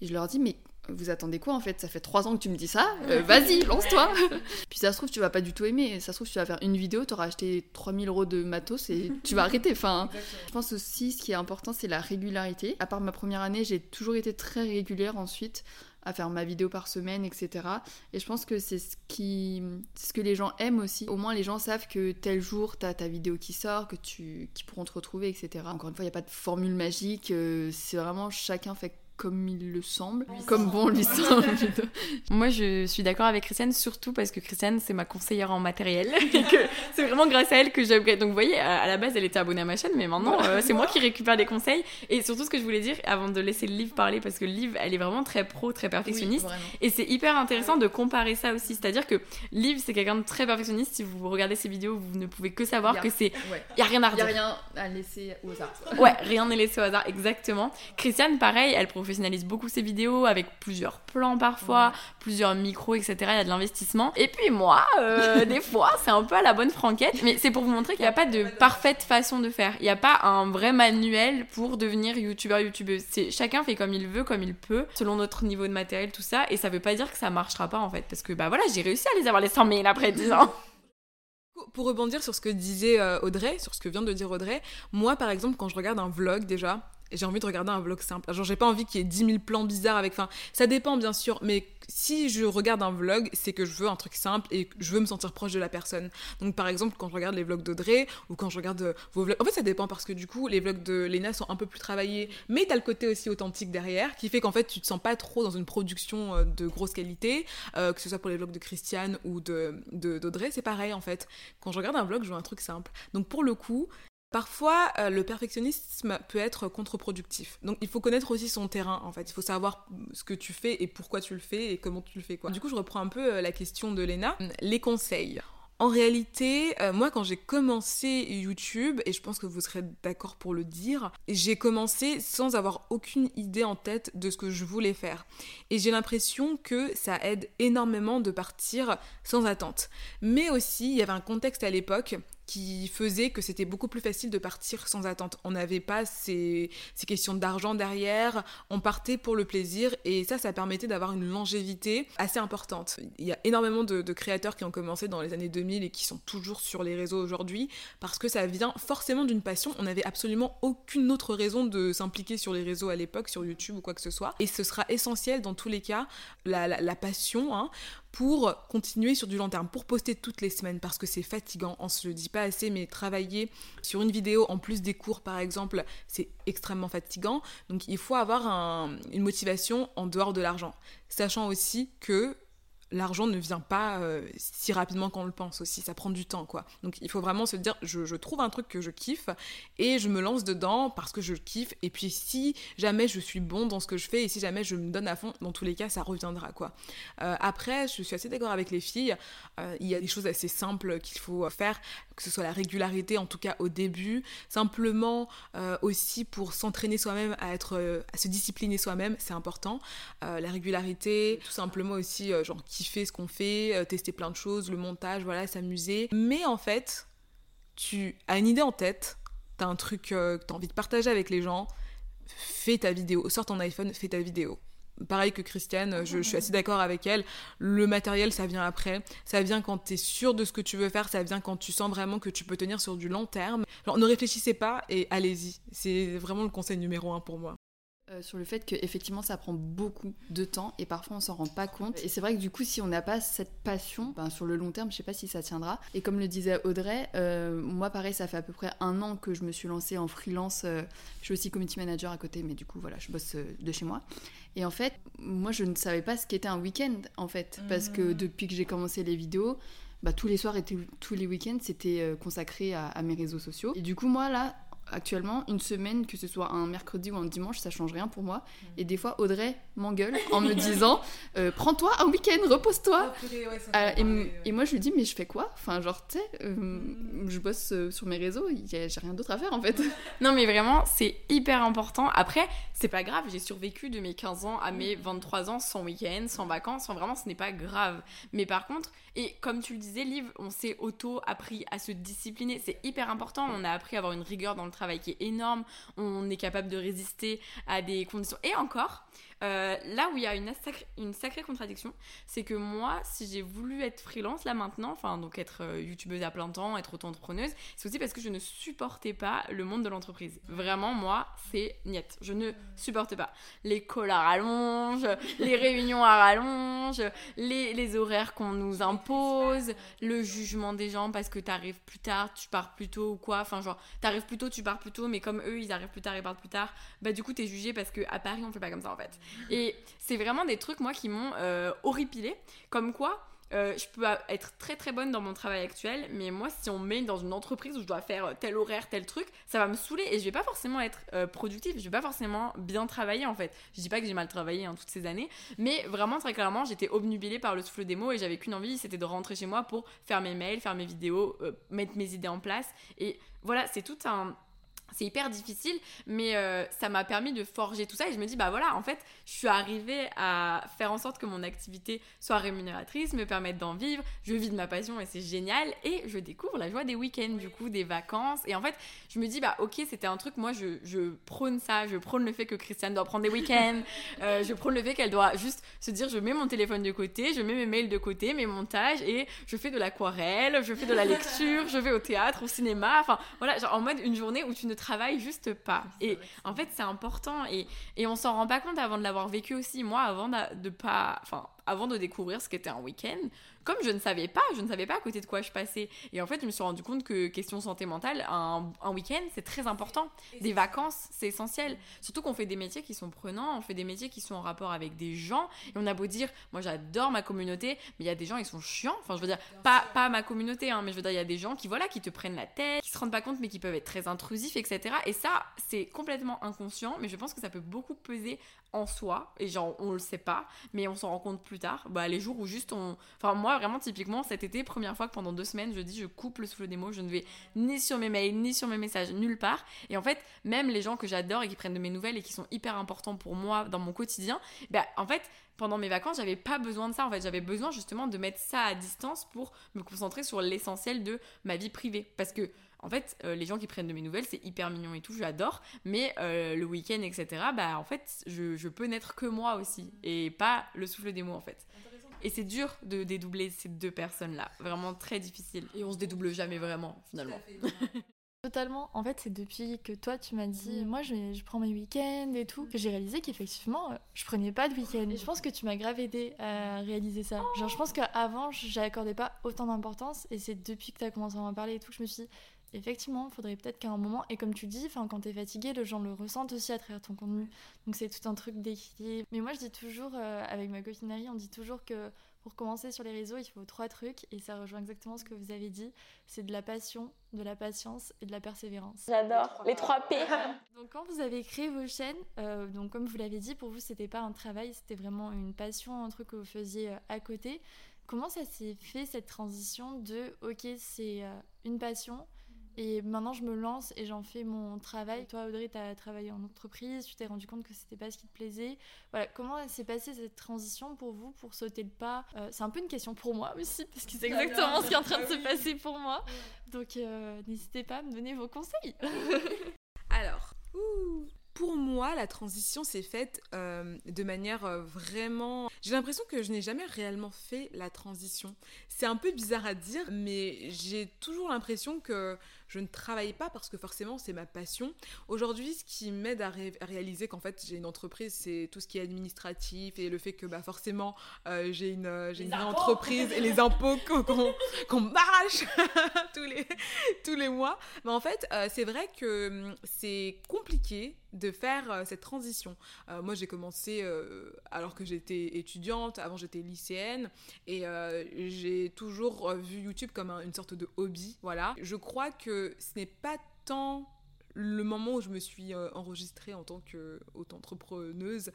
Speaker 3: Et je leur dis Mais vous attendez quoi en fait? Ça fait trois ans que tu me dis ça, euh, vas-y, lance-toi Puis ça se trouve, tu vas pas du tout aimer, ça se trouve, tu vas faire une vidéo, tu auras acheté 3000 euros de matos et tu vas arrêter. Enfin, je pense aussi, ce qui est important, c'est la régularité. À part ma première année, j'ai toujours été très régulière ensuite à faire ma vidéo par semaine, etc. Et je pense que c'est ce qui, ce que les gens aiment aussi. Au moins, les gens savent que tel jour, tu as ta vidéo qui sort, que tu, qui pourront te retrouver, etc. Encore une fois, il n'y a pas de formule magique. Euh, c'est vraiment chacun fait comme il le semble, comme bon lui semble.
Speaker 2: Moi, je suis d'accord avec Christiane, surtout parce que Christiane, c'est ma conseillère en matériel et que c'est vraiment grâce à elle que j'upgrade. Donc, vous voyez, à la base, elle était abonnée à ma chaîne, mais maintenant, euh, c'est moi qui récupère des conseils. Et surtout, ce que je voulais dire, avant de laisser le livre parler, parce que le livre, elle est vraiment très pro, très perfectionniste. et c'est hyper intéressant de comparer ça aussi. C'est-à-dire que Liv, c'est quelqu'un de très perfectionniste. Si vous regardez ses vidéos, vous ne pouvez que savoir que c'est. Il y a rien à redire.
Speaker 3: Il n'y a rien à laisser au hasard.
Speaker 2: ouais, rien n'est laissé au hasard, exactement. Christiane, pareil, elle professionnalise beaucoup ses vidéos avec plusieurs plans parfois, plusieurs micros, etc. Il y a de l'investissement. Et puis moi, euh, des fois, c'est un peu à la bonne franquette, mais c'est pour vous montrer qu'il n'y a pas de parfaite façon de faire. Il n'y a pas un vrai manuel pour devenir youtubeur, youtubeuse. C'est chacun fait comme il veut, comme il peut, selon notre niveau de matériel, tout ça. Et ça veut pas dire que ça marchera pas en fait, parce que bah voilà, j'ai réussi à les avoir les 100 000 après 10 ans.
Speaker 4: Pour rebondir sur ce que disait euh, Audrey, sur ce que vient de dire Audrey, moi par exemple, quand je regarde un vlog déjà, j'ai envie de regarder un vlog simple. Genre, j'ai pas envie qu'il y ait 10 000 plans bizarres avec. Enfin, ça dépend bien sûr, mais si je regarde un vlog, c'est que je veux un truc simple et je veux me sentir proche de la personne. Donc, par exemple, quand je regarde les vlogs d'Audrey ou quand je regarde euh, vos vlogs. En fait, ça dépend parce que du coup, les vlogs de Lena sont un peu plus travaillés, mais t'as le côté aussi authentique derrière qui fait qu'en fait, tu te sens pas trop dans une production euh, de grosse qualité, euh, que ce soit pour les vlogs de Christiane ou de, d'Audrey c'est pareil en fait. Quand je regarde un vlog, je veux un truc simple. Donc, pour le coup, Parfois, euh, le perfectionnisme peut être contre-productif. Donc, il faut connaître aussi son terrain, en fait. Il faut savoir ce que tu fais et pourquoi tu le fais et comment tu le fais, quoi. Du coup, je reprends un peu euh, la question de Léna. Les conseils. En réalité, euh, moi quand j'ai commencé YouTube, et je pense que vous serez d'accord pour le dire, j'ai commencé sans avoir aucune idée en tête de ce que je voulais faire. Et j'ai l'impression que ça aide énormément de partir sans attente. Mais aussi, il y avait un contexte à l'époque qui faisait que c'était beaucoup plus facile de partir sans attente. On n'avait pas ces, ces questions d'argent derrière, on partait pour le plaisir et ça, ça permettait d'avoir une longévité assez importante. Il y a énormément de, créateurs qui ont commencé dans les années 2000 et qui sont toujours sur les réseaux aujourd'hui parce que ça vient forcément d'une passion. On n'avait absolument aucune autre raison de s'impliquer sur les réseaux à l'époque, sur YouTube ou quoi que ce soit. Et ce sera essentiel dans tous les cas, la, la, passion, hein, pour continuer sur du long terme, pour poster toutes les semaines parce que c'est fatigant, on se le dit pas assez, mais travailler sur une vidéo en plus des cours par exemple, c'est extrêmement fatigant. Donc il faut avoir une motivation en dehors de l'argent, sachant aussi que l'argent ne vient pas euh, si rapidement qu'on le pense aussi, ça prend du temps quoi. Donc il faut vraiment se dire je, trouve un truc que je kiffe et je me lance dedans parce que je kiffe et puis si jamais je suis bon dans ce que je fais et si jamais je me donne à fond, dans tous les cas ça reviendra quoi. Euh, après je suis assez d'accord avec les filles, euh, il y a des choses assez simples qu'il faut faire, que ce soit la régularité en tout cas au début, simplement aussi pour s'entraîner soi-même à être à se discipliner soi-même, c'est important. la régularité, tout simplement aussi genre kiffer ce qu'on fait, euh, tester plein de choses, le montage, voilà, s'amuser. Mais en fait, tu as une idée en tête, t'as un truc euh, que t'as envie de partager avec les gens, fais ta vidéo, sors ton iPhone, fais ta vidéo. Pareil que Christiane, je, suis assez d'accord avec elle. Le matériel, ça vient après. Ça vient quand tu es sûr de ce que tu veux faire. Ça vient quand tu sens vraiment que tu peux tenir sur du long terme. Alors, ne réfléchissez pas et allez-y. C'est vraiment le conseil numéro un pour moi.
Speaker 3: Euh, sur le fait qu'effectivement ça prend beaucoup de temps et parfois on s'en rend pas compte. Et c'est vrai que du coup si on n'a pas cette passion, ben, sur le long terme je sais pas si ça tiendra. Et comme le disait Audrey, euh, moi pareil ça fait à peu près un an que je me suis lancée en freelance. Euh, je suis aussi community manager à côté mais du coup voilà je bosse de chez moi. Et en fait moi je ne savais pas ce qu'était un week-end en fait. Parce que mmh. depuis que j'ai commencé les vidéos, bah, tous les soirs et tous les week-ends, c'était consacré à, à, mes réseaux sociaux. Et du coup, moi, là, actuellement, une semaine, que ce soit un mercredi ou un dimanche, ça change rien pour moi. Mm. Et des fois, Audrey m'engueule en me disant euh, Prends-toi un week-end, repose-toi. Ah, euh, et, moi, je lui dis Mais je fais quoi? Enfin, genre, tu sais, euh, mm. je bosse sur mes réseaux, j'ai rien d'autre à faire en fait.
Speaker 2: Non, mais vraiment, c'est hyper important. Après, c'est pas grave, j'ai survécu de mes 15 ans à mes 23 ans sans week-end, sans vacances. Vraiment, ce n'est pas grave. Mais par contre, et comme tu le disais, Liv, on s'est auto-appris à se discipliner. C'est hyper important. On a appris à avoir une rigueur dans le travail qui est énorme. On est capable de résister à des conditions. Et encore, euh, là où il y a une, sacrée, une sacrée contradiction, c'est que moi, si j'ai voulu être freelance là maintenant, enfin donc être euh, youtubeuse à plein temps, être auto-entrepreneuse, c'est aussi parce que je ne supportais pas le monde de l'entreprise. Vraiment, moi, c'est niette. Je ne supporte pas. Les calls à rallonge, les réunions à rallonge, les, les horaires qu'on nous impose, le jugement des gens parce que t'arrives plus tard, tu pars plus tôt ou quoi. Enfin, genre, t'arrives plus tôt, tu pars plus tôt, mais comme eux, ils arrivent plus tard, ils partent plus tard, bah du coup, t'es jugé parce que à Paris, on fait pas comme ça en fait. Et c'est vraiment des trucs, moi, qui m'ont euh, horripilé. Comme quoi, euh, je peux être très très bonne dans mon travail actuel, mais moi, si on me met dans une entreprise où je dois faire tel horaire, tel truc, ça va me saouler et je vais pas forcément être euh, productive, je vais pas forcément bien travailler en fait. Je dis pas que j'ai mal travaillé hein, toutes ces années, mais vraiment très clairement, j'étais obnubilée par le souffle des mots et j'avais qu'une envie, c'était de rentrer chez moi pour faire mes mails, faire mes vidéos, mettre mes idées en place. Et voilà, c'est tout un c'est hyper difficile, mais euh, ça m'a permis de forger tout ça. Et je me dis, bah voilà, en fait, je suis arrivée à faire en sorte que mon activité soit rémunératrice, me permette d'en vivre. Je vis de ma passion et c'est génial. Et je découvre la joie des week-ends, du coup, des vacances. Et en fait, je me dis, bah ok, c'était un truc, moi, je, je, prône ça. Je prône le fait que Christiane doit prendre des week-ends. Euh, je prône le fait qu'elle doit juste se dire, je mets mon téléphone de côté, je mets mes mails de côté, mes montages, et je fais de l'aquarelle, je fais de la lecture, je vais au théâtre, au cinéma. Enfin, voilà, genre en mode une journée où tu ne travaille juste pas. Et en fait, c'est important et, et on s'en rend pas compte avant de l'avoir vécu aussi. Moi, avant de, de pas. Enfin, avant de découvrir ce qu'était un week-end, comme je ne savais pas, je ne savais pas à côté de quoi je passais. Et en fait, je me suis rendu compte que question santé mentale, un, un week-end, c'est très important. Des vacances, c'est essentiel. Surtout qu'on fait des métiers qui sont prenants, on fait des métiers qui sont en rapport avec des gens. Et on a beau dire, moi j'adore ma communauté, mais il y a des gens, ils sont chiants. Enfin, je veux dire, pas, pas ma communauté, hein, mais je veux dire, il y a des gens qui, voilà, qui te prennent la tête, qui se rendent pas compte, mais qui peuvent être très intrusifs, etc. Et ça, c'est complètement inconscient, mais je pense que ça peut beaucoup peser en soi. Et genre, on le sait pas, mais on s'en rend compte plus tard. Bah, les jours où juste on. Enfin, moi, vraiment, typiquement, cet été, première fois que pendant deux semaines, je dis, je coupe le souffle des mots, je ne vais ni sur mes mails, ni sur mes messages, nulle part. Et en fait, même les gens que j'adore et qui prennent de mes nouvelles et qui sont hyper importants pour moi dans mon quotidien, bah, en fait, pendant mes vacances, j'avais pas besoin de ça. En fait, j'avais besoin justement de mettre ça à distance pour me concentrer sur l'essentiel de ma vie privée. Parce que en fait, euh, les gens qui prennent de mes nouvelles, c'est hyper mignon et tout, j'adore. Mais euh, le week-end, etc., bah en fait, je, je, peux n'être que moi aussi. Et pas le souffle des mots, en fait. Et c'est dur de dédoubler ces deux personnes-là. Vraiment très difficile. Et on se dédouble jamais vraiment, finalement.
Speaker 1: Totalement. En fait, c'est depuis que toi, tu m'as dit, moi, je, je, prends mes week-ends et tout, que j'ai réalisé qu'effectivement, euh, je prenais pas de week-end. Et je pense que tu m'as grave aidé à réaliser ça. Genre, je pense qu'avant, j'accordais pas autant d'importance. Et c'est depuis que tu as commencé à m'en parler et tout que je me suis dit, effectivement, il faudrait peut-être qu'à un moment, et comme tu dis, quand tu es fatigué, les gens le ressentent aussi à travers ton contenu. Donc c'est tout un truc d'équilibre. Mais moi, je dis toujours, euh, avec ma copine on dit toujours que pour commencer sur les réseaux, il faut trois trucs, et ça rejoint exactement ce que vous avez dit. C'est de la passion, de la patience et de la persévérance.
Speaker 2: J'adore, les trois P.
Speaker 1: donc quand vous avez créé vos chaînes, euh, donc comme vous l'avez dit, pour vous, c'était pas un travail, c'était vraiment une passion, un truc que vous faisiez euh, à côté. Comment ça s'est fait cette transition de, ok, c'est une passion, et maintenant, je me lance et j'en fais mon travail. Toi, Audrey, tu as travaillé en entreprise, tu t'es rendu compte que c'était pas ce qui te plaisait. Voilà, comment s'est passée cette transition pour vous, pour sauter le pas euh, C'est un peu une question pour moi aussi, parce que c'est exactement ce qui est en train de se passer pour moi. Donc, euh, n'hésitez pas à me donner vos conseils.
Speaker 4: Alors, pour moi, la transition s'est faite euh, de manière euh, vraiment... J'ai l'impression que je n'ai jamais réellement fait la transition. C'est un peu bizarre à dire, mais j'ai toujours l'impression que je ne travaille pas parce que forcément c'est ma passion. Aujourd'hui, ce qui m'aide à, réaliser qu'en fait j'ai une entreprise, c'est tout ce qui est administratif et le fait que bah, forcément euh, j'ai une, une entreprise et les impôts qu'on marche tous, les, tous les mois. Mais en fait, c'est vrai que hum, c'est compliqué de faire euh, cette transition. Euh, moi, j'ai commencé euh, alors que j'étais étudiante, avant j'étais lycéenne, et j'ai toujours vu YouTube comme une sorte de hobby. Voilà. Je crois que ce n'est pas tant le moment où je me suis enregistrée en tant qu'auto-entrepreneuse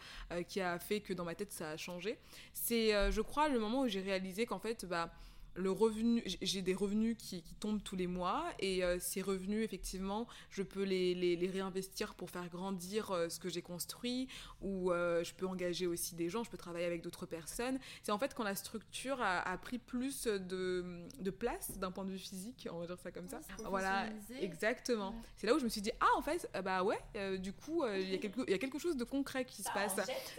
Speaker 4: qui a fait que dans ma tête ça a changé. C'est, je crois, le moment où j'ai réalisé qu'en fait, bah, le revenu, j'ai des revenus qui, qui, tombent tous les mois et euh, ces revenus, effectivement, je peux les, les, les réinvestir pour faire grandir euh, ce que j'ai construit ou euh, je peux engager aussi des gens, je peux travailler avec d'autres personnes. C'est en fait quand la structure a, a pris plus de, de place d'un point de vue physique, on va dire ça comme ça. voilà, exactement. Ouais. C'est là où je me suis dit, ah, en fait, bah ouais, du coup, il y, a quelque, y a quelque chose de concret qui se ça passe.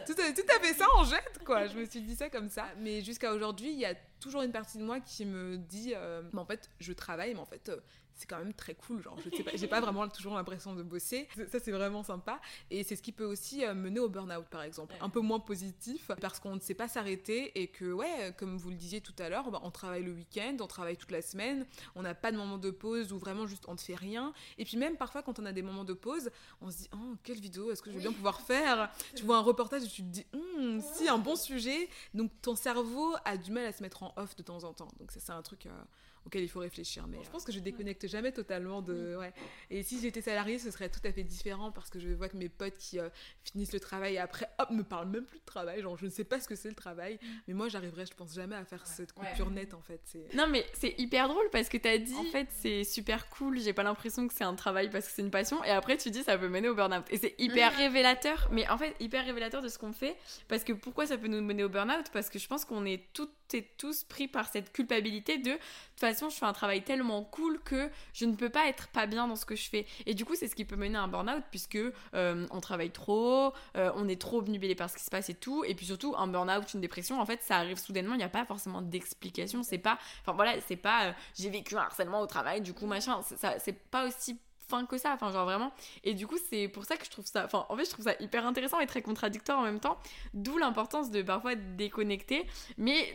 Speaker 4: Tout, tout à fait ça, en jette, quoi. je me suis dit ça comme ça. Mais jusqu'à aujourd'hui, il y a toujours une partie de moi qui me dit euh, mais en fait je travaille mais en fait euh, c'est quand même très cool genre je sais pas j'ai pas vraiment toujours l'impression de bosser. Ça c'est vraiment sympa. Et c'est ce qui peut aussi euh, mener au burn-out par exemple. Un peu moins positif parce qu'on ne sait pas s'arrêter et que ouais comme vous le disiez tout à l'heure bah, on travaille le week-end on travaille toute la semaine on n'a pas de moment de pause ou vraiment juste on ne fait rien. Et puis même parfois quand on a des moments de pause on se dit oh quelle vidéo est-ce que je vais bien pouvoir faire? Tu vois un reportage et tu te dis hm, si un bon sujet donc ton cerveau a du mal à se mettre en off de temps en temps. Donc ça c'est un truc euh, auquel il faut réfléchir. Mais je pense que je déconnecte jamais totalement de. Ouais. Et si j'étais salariée, ce serait tout à fait différent parce que je vois que mes potes qui euh, finissent le travail et après, hop, me parlent même plus de travail. Genre, je ne sais pas ce que c'est le travail. Mm. Mais moi, j'arriverais, je pense jamais à faire cette coupure ouais. nette en fait.
Speaker 2: Non, mais c'est hyper drôle parce que tu as dit, en fait, c'est super cool. J'ai pas l'impression que c'est un travail parce que c'est une passion. Et après, tu dis, ça peut mener au burn-out. Et c'est hyper révélateur. Mais en fait, hyper révélateur de ce qu'on fait. Parce que pourquoi ça peut nous mener au burn-out? Parce que je pense qu'on est toutes tous pris par cette culpabilité de de toute façon, je fais un travail tellement cool que je ne peux pas être pas bien dans ce que je fais. Et du coup, c'est ce qui peut mener à un burn-out puisque euh, on travaille trop, euh, on est trop obnubilé par ce qui se passe et tout. Et puis surtout, un burn-out, une dépression, en fait, ça arrive soudainement. Il n'y a pas forcément d'explication. C'est pas, enfin voilà, c'est pas euh, j'ai vécu un harcèlement au travail, du coup machin. C'est pas aussi fin que ça enfin genre vraiment et du coup c'est pour ça que je trouve ça enfin en fait je trouve ça hyper intéressant et très contradictoire en même temps d'où l'importance de parfois déconnecter mais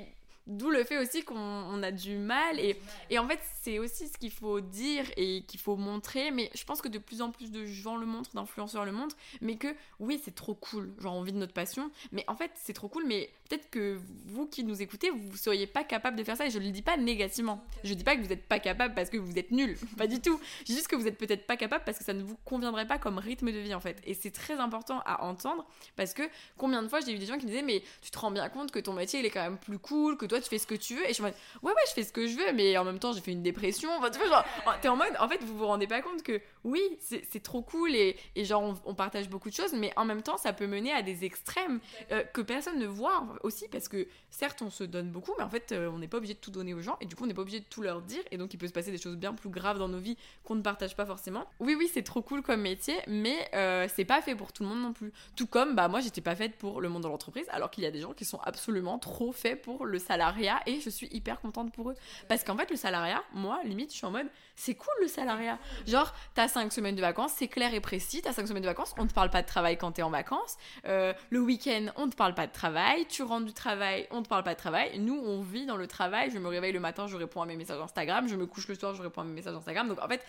Speaker 2: D'où le fait aussi qu'on a du mal. Et, et en fait, c'est aussi ce qu'il faut dire et qu'il faut montrer. Mais je pense que de plus en plus de gens le montrent, d'influenceurs le montrent. Mais que oui, c'est trop cool. Genre, on vit de notre passion. Mais en fait, c'est trop cool. Mais peut-être que vous qui nous écoutez, vous ne seriez pas capable de faire ça. Et je ne le dis pas négativement. Je ne dis pas que vous n'êtes pas capable parce que vous êtes nul. pas du tout. Je dis juste que vous n'êtes peut-être pas capable parce que ça ne vous conviendrait pas comme rythme de vie, en fait. Et c'est très important à entendre parce que combien de fois j'ai eu des gens qui me disaient, mais tu te rends bien compte que ton métier, il est quand même plus cool, que toi, tu fais ce que tu veux. Et je suis en mode, ouais, ouais, je fais ce que je veux, mais en même temps, j'ai fait une dépression. Enfin, tu vois, genre, t'es en mode, en fait, vous vous rendez pas compte que oui, c'est trop cool et, et genre, on, on, partage beaucoup de choses, mais en même temps, ça peut mener à des extrêmes euh, que personne ne voit aussi, parce que certes, on se donne beaucoup, mais en fait, euh, on n'est pas obligé de tout donner aux gens, et du coup, on n'est pas obligé de tout leur dire, et donc, il peut se passer des choses bien plus graves dans nos vies qu'on ne partage pas forcément. Oui, oui, c'est trop cool comme métier, mais euh, c'est pas fait pour tout le monde non plus. Tout comme, bah, moi, j'étais pas faite pour le monde de l'entreprise, alors qu'il y a des gens qui sont absolument trop faits pour le salariat et je suis hyper contente pour eux. Parce qu'en fait, le salariat, moi, limite, je suis en mode, c'est cool le salariat. Genre, t'as 5 semaines de vacances, c'est clair et précis, t'as 5 semaines de vacances, on te parle pas de travail quand t'es en vacances. Euh, le week-end, on te parle pas de travail. Tu rentres du travail, on te parle pas de travail. Nous, on vit dans le travail. Je me réveille le matin, je réponds à mes messages Instagram. Je me couche le soir, je réponds à mes messages Instagram. Donc en fait,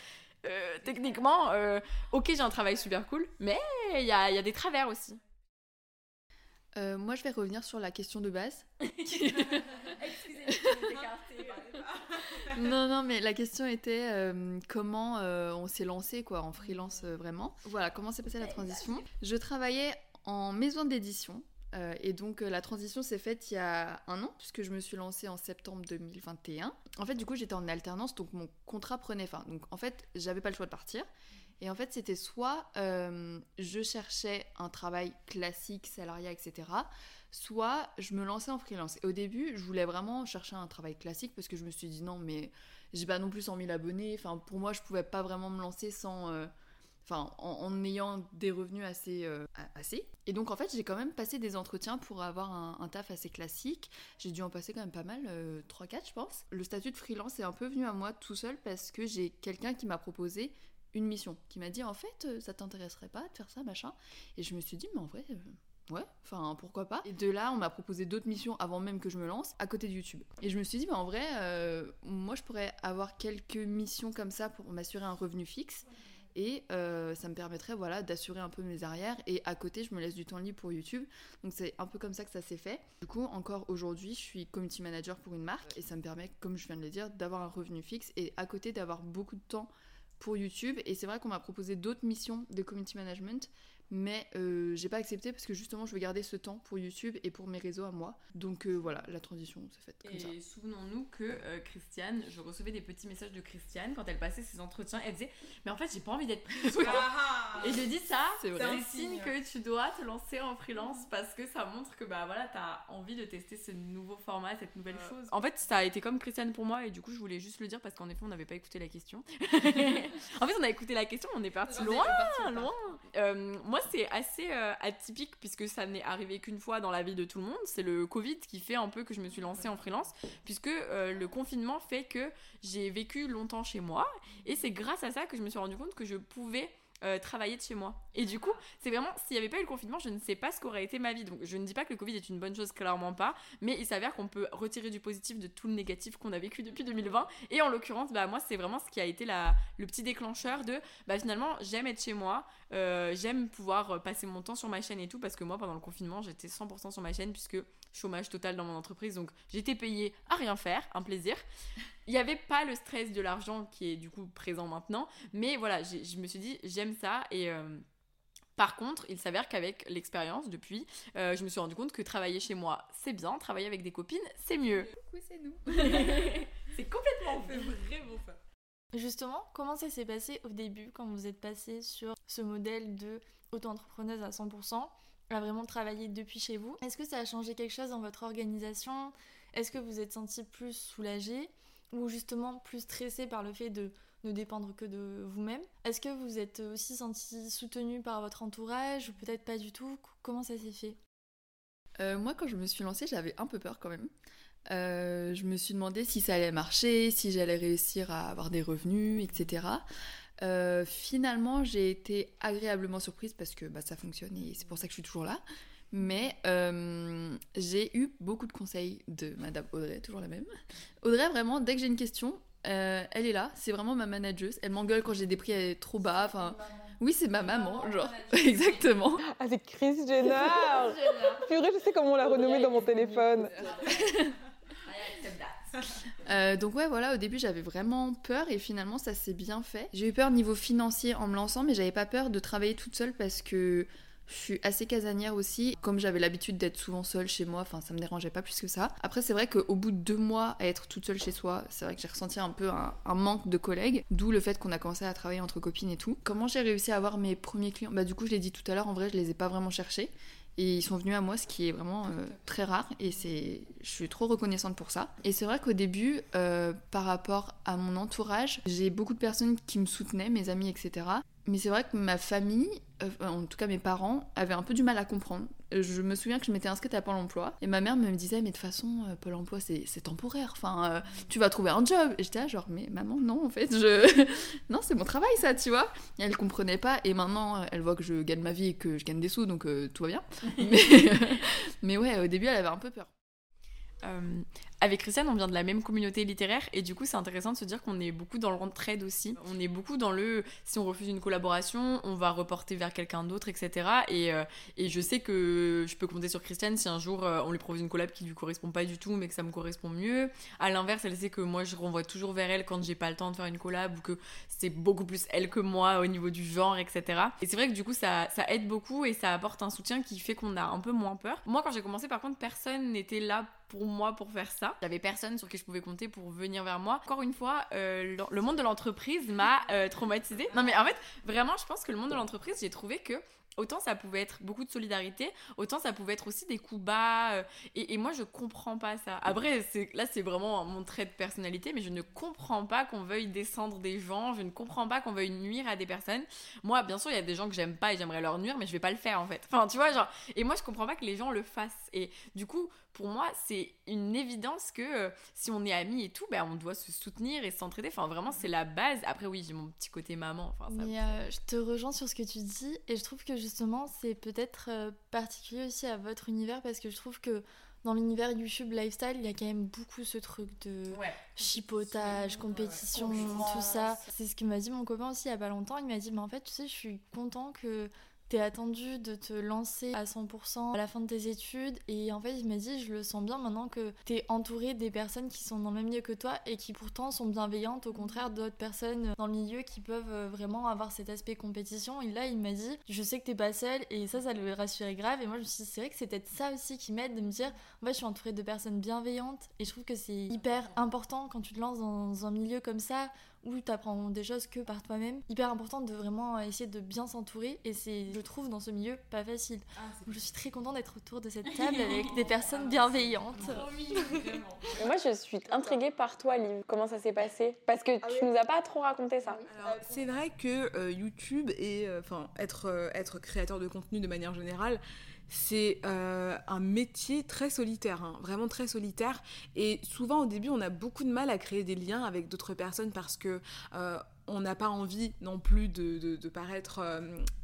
Speaker 2: euh, techniquement, euh, ok, j'ai un travail super cool, mais il y a des travers aussi.
Speaker 3: Euh, moi, je vais revenir sur la question de base. non, non, mais la question était euh, comment euh, on s'est lancé quoi en freelance vraiment. Voilà, comment s'est passée la transition. Je travaillais en maison d'édition. et donc la transition s'est faite il y a un an puisque je me suis lancée en septembre 2021. En fait du coup j'étais en alternance donc mon contrat prenait fin. Donc en fait j'avais pas le choix de partir. Et en fait, c'était soit euh, je cherchais un travail classique, salariat, etc., soit je me lançais en freelance. Et au début, je voulais vraiment chercher un travail classique parce que je me suis dit non, mais j'ai pas non plus 100 000 abonnés. Enfin, pour moi, je pouvais pas vraiment me lancer sans. Euh, enfin, en, ayant des revenus assez, euh, assez. Et donc, en fait, j'ai quand même passé des entretiens pour avoir un, taf assez classique. J'ai dû en passer quand même pas mal, euh, 3-4, je pense. Le statut de freelance est un peu venu à moi tout seul parce que j'ai quelqu'un qui m'a proposé une mission qui m'a dit en fait euh, ça t'intéresserait pas de faire ça machin. Et je me suis dit mais en vrai euh, ouais enfin pourquoi pas. Et de là on m'a proposé d'autres missions avant même que je me lance à côté de YouTube. Et je me suis dit mais en vrai euh, moi je pourrais avoir quelques missions comme ça pour m'assurer un revenu fixe. Et ça me permettrait voilà d'assurer un peu mes arrières. Et à côté je me laisse du temps libre pour YouTube. Donc c'est un peu comme ça que ça s'est fait. Du coup encore aujourd'hui je suis community manager pour une marque. Et ça me permet comme je viens de le dire d'avoir un revenu fixe et à côté d'avoir beaucoup de temps pour YouTube. Et c'est vrai qu'on m'a proposé d'autres missions de community management, Mais euh, j'ai pas accepté parce que justement, je veux garder ce temps pour YouTube et pour mes réseaux à moi. Donc euh, voilà, la transition s'est faite comme ça.
Speaker 2: Et souvenons-nous que euh, Christiane, je recevais des petits messages de Christiane quand elle passait ses entretiens. Elle disait Mais en fait, j'ai pas envie d'être prise.
Speaker 4: Ah.
Speaker 2: Et je dis ça,
Speaker 3: C'est
Speaker 2: un signe que tu dois te lancer en freelance parce que ça montre que bah voilà, t'as envie de tester ce nouveau format, cette nouvelle
Speaker 4: Ouais.
Speaker 2: chose. En fait, ça a été comme Christiane pour moi et du coup, je voulais juste le dire parce qu'en effet, on n'avait pas écouté la question. en fait, on a écouté la question, on est parti loin, loin. Euh, moi, c'est assez euh, atypique puisque ça n'est arrivé qu'une fois dans la vie de tout le monde. C'est le Covid qui fait un peu que je me suis lancée en freelance puisque euh, le confinement fait que j'ai vécu longtemps chez moi et c'est grâce à ça que je me suis rendu compte que je pouvais euh, travailler de chez moi. Et du coup, c'est vraiment, s'il n'y avait pas eu le confinement, je ne sais pas ce qu'aurait été ma vie. Donc, je ne dis pas que le Covid est une bonne chose, clairement pas, mais il s'avère qu'on peut retirer du positif de tout le négatif qu'on a vécu depuis 2020. Et en l'occurrence, bah, moi, c'est vraiment ce qui a été la, le petit déclencheur de, bah, finalement, j'aime être chez moi, euh, j'aime pouvoir euh, passer mon temps sur ma chaîne et tout, parce que moi, pendant le confinement, j'étais 100% sur ma chaîne, puisque chômage total dans mon entreprise, donc j'étais payée à rien faire, un plaisir. Il n'y avait pas le stress de l'argent qui est du coup présent maintenant, mais voilà, je me suis dit, j'aime ça et. euh, par contre, il s'avère qu'avec l'expérience depuis, euh, je me suis rendu compte que travailler chez moi, c'est bien, travailler avec des copines, c'est mieux.
Speaker 3: Oui, c'est nous.
Speaker 2: c'est complètement
Speaker 4: C'est vraiment ça.
Speaker 1: Justement, comment ça s'est passé au début quand vous êtes passé sur ce modèle de auto-entrepreneuse à 100% à vraiment travailler depuis chez vous. Est-ce que ça a changé quelque chose dans votre organisation? Est-ce que vous êtes senti plus soulagé ou justement plus stressé par le fait de ne dépendre que de vous-même? Est-ce que vous êtes aussi senti soutenu par votre entourage ou peut-être pas du tout? Comment ça s'est fait?
Speaker 3: Euh, moi, quand je me suis lancée, j'avais un peu peur quand même. Euh, je me suis demandé si ça allait marcher, si j'allais réussir à avoir des revenus, etc. Euh, finalement, j'ai été agréablement surprise parce que bah, ça fonctionne et c'est pour ça que je suis toujours là. Mais euh, j'ai eu beaucoup de conseils de Madame Audrey, toujours la même. Audrey, vraiment, dès que j'ai une question, euh, elle est là. C'est vraiment ma manageuse. Elle m'engueule quand j'ai des prix trop bas. Enfin, oui, c'est ma maman, genre. Exactement.
Speaker 5: Ah, c'est Chris Jenner Purée, je sais comment on l'a renommé dans mon téléphone.
Speaker 3: Euh, donc ouais voilà au début j'avais vraiment peur et finalement ça s'est bien fait. J'ai eu peur niveau financier en me lançant mais j'avais pas peur de travailler toute seule parce que je suis assez casanière aussi. Comme j'avais l'habitude d'être souvent seule chez moi, enfin ça me dérangeait pas plus que ça. Après c'est vrai qu'au bout de deux mois à être toute seule chez soi, c'est vrai que j'ai ressenti un peu un, un manque de collègues, d'où le fait qu'on a commencé à travailler entre copines et tout. Comment j'ai réussi à avoir mes premiers clients? Bah du coup je l'ai dit tout à l'heure, en vrai je les ai pas vraiment cherchés. Et ils sont venus à moi, ce qui est vraiment euh, très rare. Et c'est, je suis trop reconnaissante pour ça. Et c'est vrai qu'au début, euh, par rapport à mon entourage, j'ai beaucoup de personnes qui me soutenaient, mes amis, etc. Mais c'est vrai que ma famille, euh, en tout cas mes parents, avaient un peu du mal à comprendre. Je me souviens que je m'étais inscrite à Pôle emploi. Et ma mère me disait, mais de toute façon, euh, Pôle emploi, c'est c'est temporaire. Enfin, euh, tu vas trouver un job. Et j'étais là, genre, mais maman, non, en fait, je. non, c'est mon travail, ça, tu vois. Et elle comprenait pas. Et maintenant, elle voit que je gagne ma vie et que je gagne des sous, donc euh, tout va bien. mais, mais ouais, au début, elle avait un peu peur.
Speaker 2: Euh, avec Christiane, on vient de la même communauté littéraire et du coup, c'est intéressant de se dire qu'on est beaucoup dans le l'entraide aussi. On est beaucoup dans le si on refuse une collaboration, on va reporter vers quelqu'un d'autre, etc. Et, euh, et je sais que je peux compter sur Christiane si un jour euh, on lui propose une collab qui lui correspond pas du tout, mais que ça me correspond mieux. À l'inverse, elle sait que moi je renvoie toujours vers elle quand j'ai pas le temps de faire une collab ou que c'est beaucoup plus elle que moi au niveau du genre, etc. Et c'est vrai que du coup, ça, ça aide beaucoup et ça apporte un soutien qui fait qu'on a un peu moins peur. Moi, quand j'ai commencé, par contre, personne n'était là pour moi pour faire ça. J'avais personne sur qui je pouvais compter pour venir vers moi. Encore une fois, euh, le- monde de l'entreprise m'a euh, traumatisée. Non mais en fait, vraiment, je pense que le monde de l'entreprise, j'ai trouvé que autant ça pouvait être beaucoup de solidarité, autant ça pouvait être aussi des coups bas. euh, et, et moi, je comprends pas ça. Après, là, c'est vraiment mon trait de personnalité, mais je ne comprends pas qu'on veuille descendre des gens. Je ne comprends pas qu'on veuille nuire à des personnes. Moi, bien sûr, il y a des gens que j'aime pas et j'aimerais leur nuire, mais je vais pas le faire en fait. Enfin, tu vois, genre. Et moi, je comprends pas que les gens le fassent. Et du coup, pour moi, c'est une évidence que euh, si on est amis et tout, ben, on doit se soutenir et s'entraider. Enfin, vraiment, c'est la base. Après, oui, j'ai mon petit côté maman. Enfin, ça,
Speaker 1: Mais euh, je te rejoins sur ce que tu dis et je trouve que justement c'est peut-être euh, particulier aussi à votre univers parce que je trouve que dans l'univers YouTube lifestyle il y a quand même beaucoup ce truc de
Speaker 2: Ouais.
Speaker 1: chipotage, compétition, tout ça. C'est ce que m'a dit mon copain aussi il y a pas longtemps. Il m'a dit mais en fait tu sais je suis content que t'es attendu de te lancer à 100% à la fin de tes études et en fait il m'a dit je le sens bien maintenant que t'es entouré des personnes qui sont dans le même milieu que toi et qui pourtant sont bienveillantes au contraire d'autres personnes dans le milieu qui peuvent euh, vraiment avoir cet aspect compétition. Et là il m'a dit je sais que t'es pas seule et ça ça le rassurait grave. Et moi je me suis dit c'est vrai que c'est peut-être ça aussi qui m'aide de me dire en fait je suis entourée de personnes bienveillantes et je trouve que c'est hyper important quand tu te lances dans un milieu comme ça où tu apprends des choses que par toi-même. Hyper important de vraiment essayer de bien s'entourer et c'est, je trouve, dans ce milieu pas facile. Ah, je suis très contente d'être autour de cette table avec des personnes bienveillantes.
Speaker 6: Moi, je suis intriguée par toi, Liv. Comment ça s'est passé? Parce que ah tu nous as pas trop raconté ça.
Speaker 4: c'est vrai que euh, YouTube et euh, enfin être euh, être créateur de contenu de manière générale, c'est euh, un métier très solitaire, hein, vraiment très solitaire. Et souvent au début, on a beaucoup de mal à créer des liens avec d'autres personnes parce que euh, on n'a pas envie non plus de, de, paraître euh,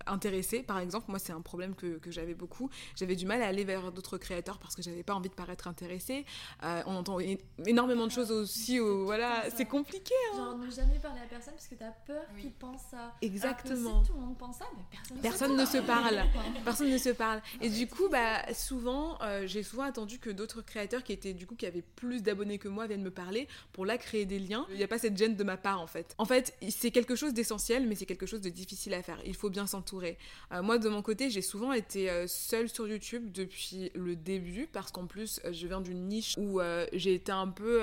Speaker 4: intéressé, par exemple. Moi, c'est un problème que, que j'avais beaucoup. J'avais du mal à aller vers d'autres créateurs parce que j'avais pas envie de paraître intéressé. Euh, on entend énormément de choses aussi. voilà, c'est compliqué.
Speaker 1: Hein. Genre, ne jamais parler à personne parce que tu as peur qu'il pense ça.
Speaker 4: Exactement.
Speaker 1: si tout le monde pense ça, mais personne,
Speaker 4: personne ne se parle. personne ne se parle. Et du coup, bah, souvent, euh, j'ai souvent attendu que d'autres créateurs qui étaient du coup qui avaient plus d'abonnés que moi viennent me parler pour là créer des liens. Il n'y a pas cette gêne de ma part en fait. En fait, c'est quelque chose d'essentiel, mais c'est quelque chose de difficile à faire. Il faut bien s'entourer. Euh, moi, de mon côté, j'ai souvent été euh, seule sur YouTube depuis le début, parce qu'en plus, euh, je viens d'une niche où j'ai été un peu,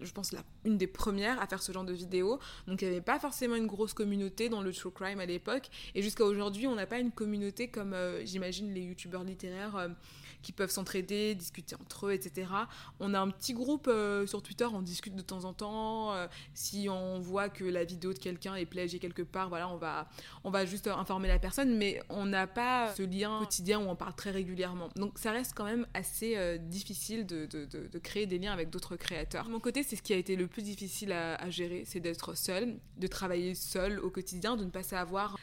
Speaker 4: je pense, la, une des premières à faire ce genre de vidéos. Donc, il n'y avait pas forcément une grosse communauté dans le true crime à l'époque. Et jusqu'à aujourd'hui, on n'a pas une communauté comme, j'imagine, les youtubeurs littéraires qui peuvent s'entraider, discuter entre eux, etc. On a un petit groupe sur Twitter, on discute de temps en temps. si on voit que la vidéo de quelqu'un est plagiée quelque part, voilà, on va, on va juste informer la personne, mais on n'a pas ce lien quotidien où on parle très régulièrement. Donc ça reste quand même assez euh, difficile de, de, de, créer des liens avec d'autres créateurs. De mon côté, c'est ce qui a été le plus difficile à gérer, c'est d'être seul, de travailler seul au quotidien, de ne pas savoir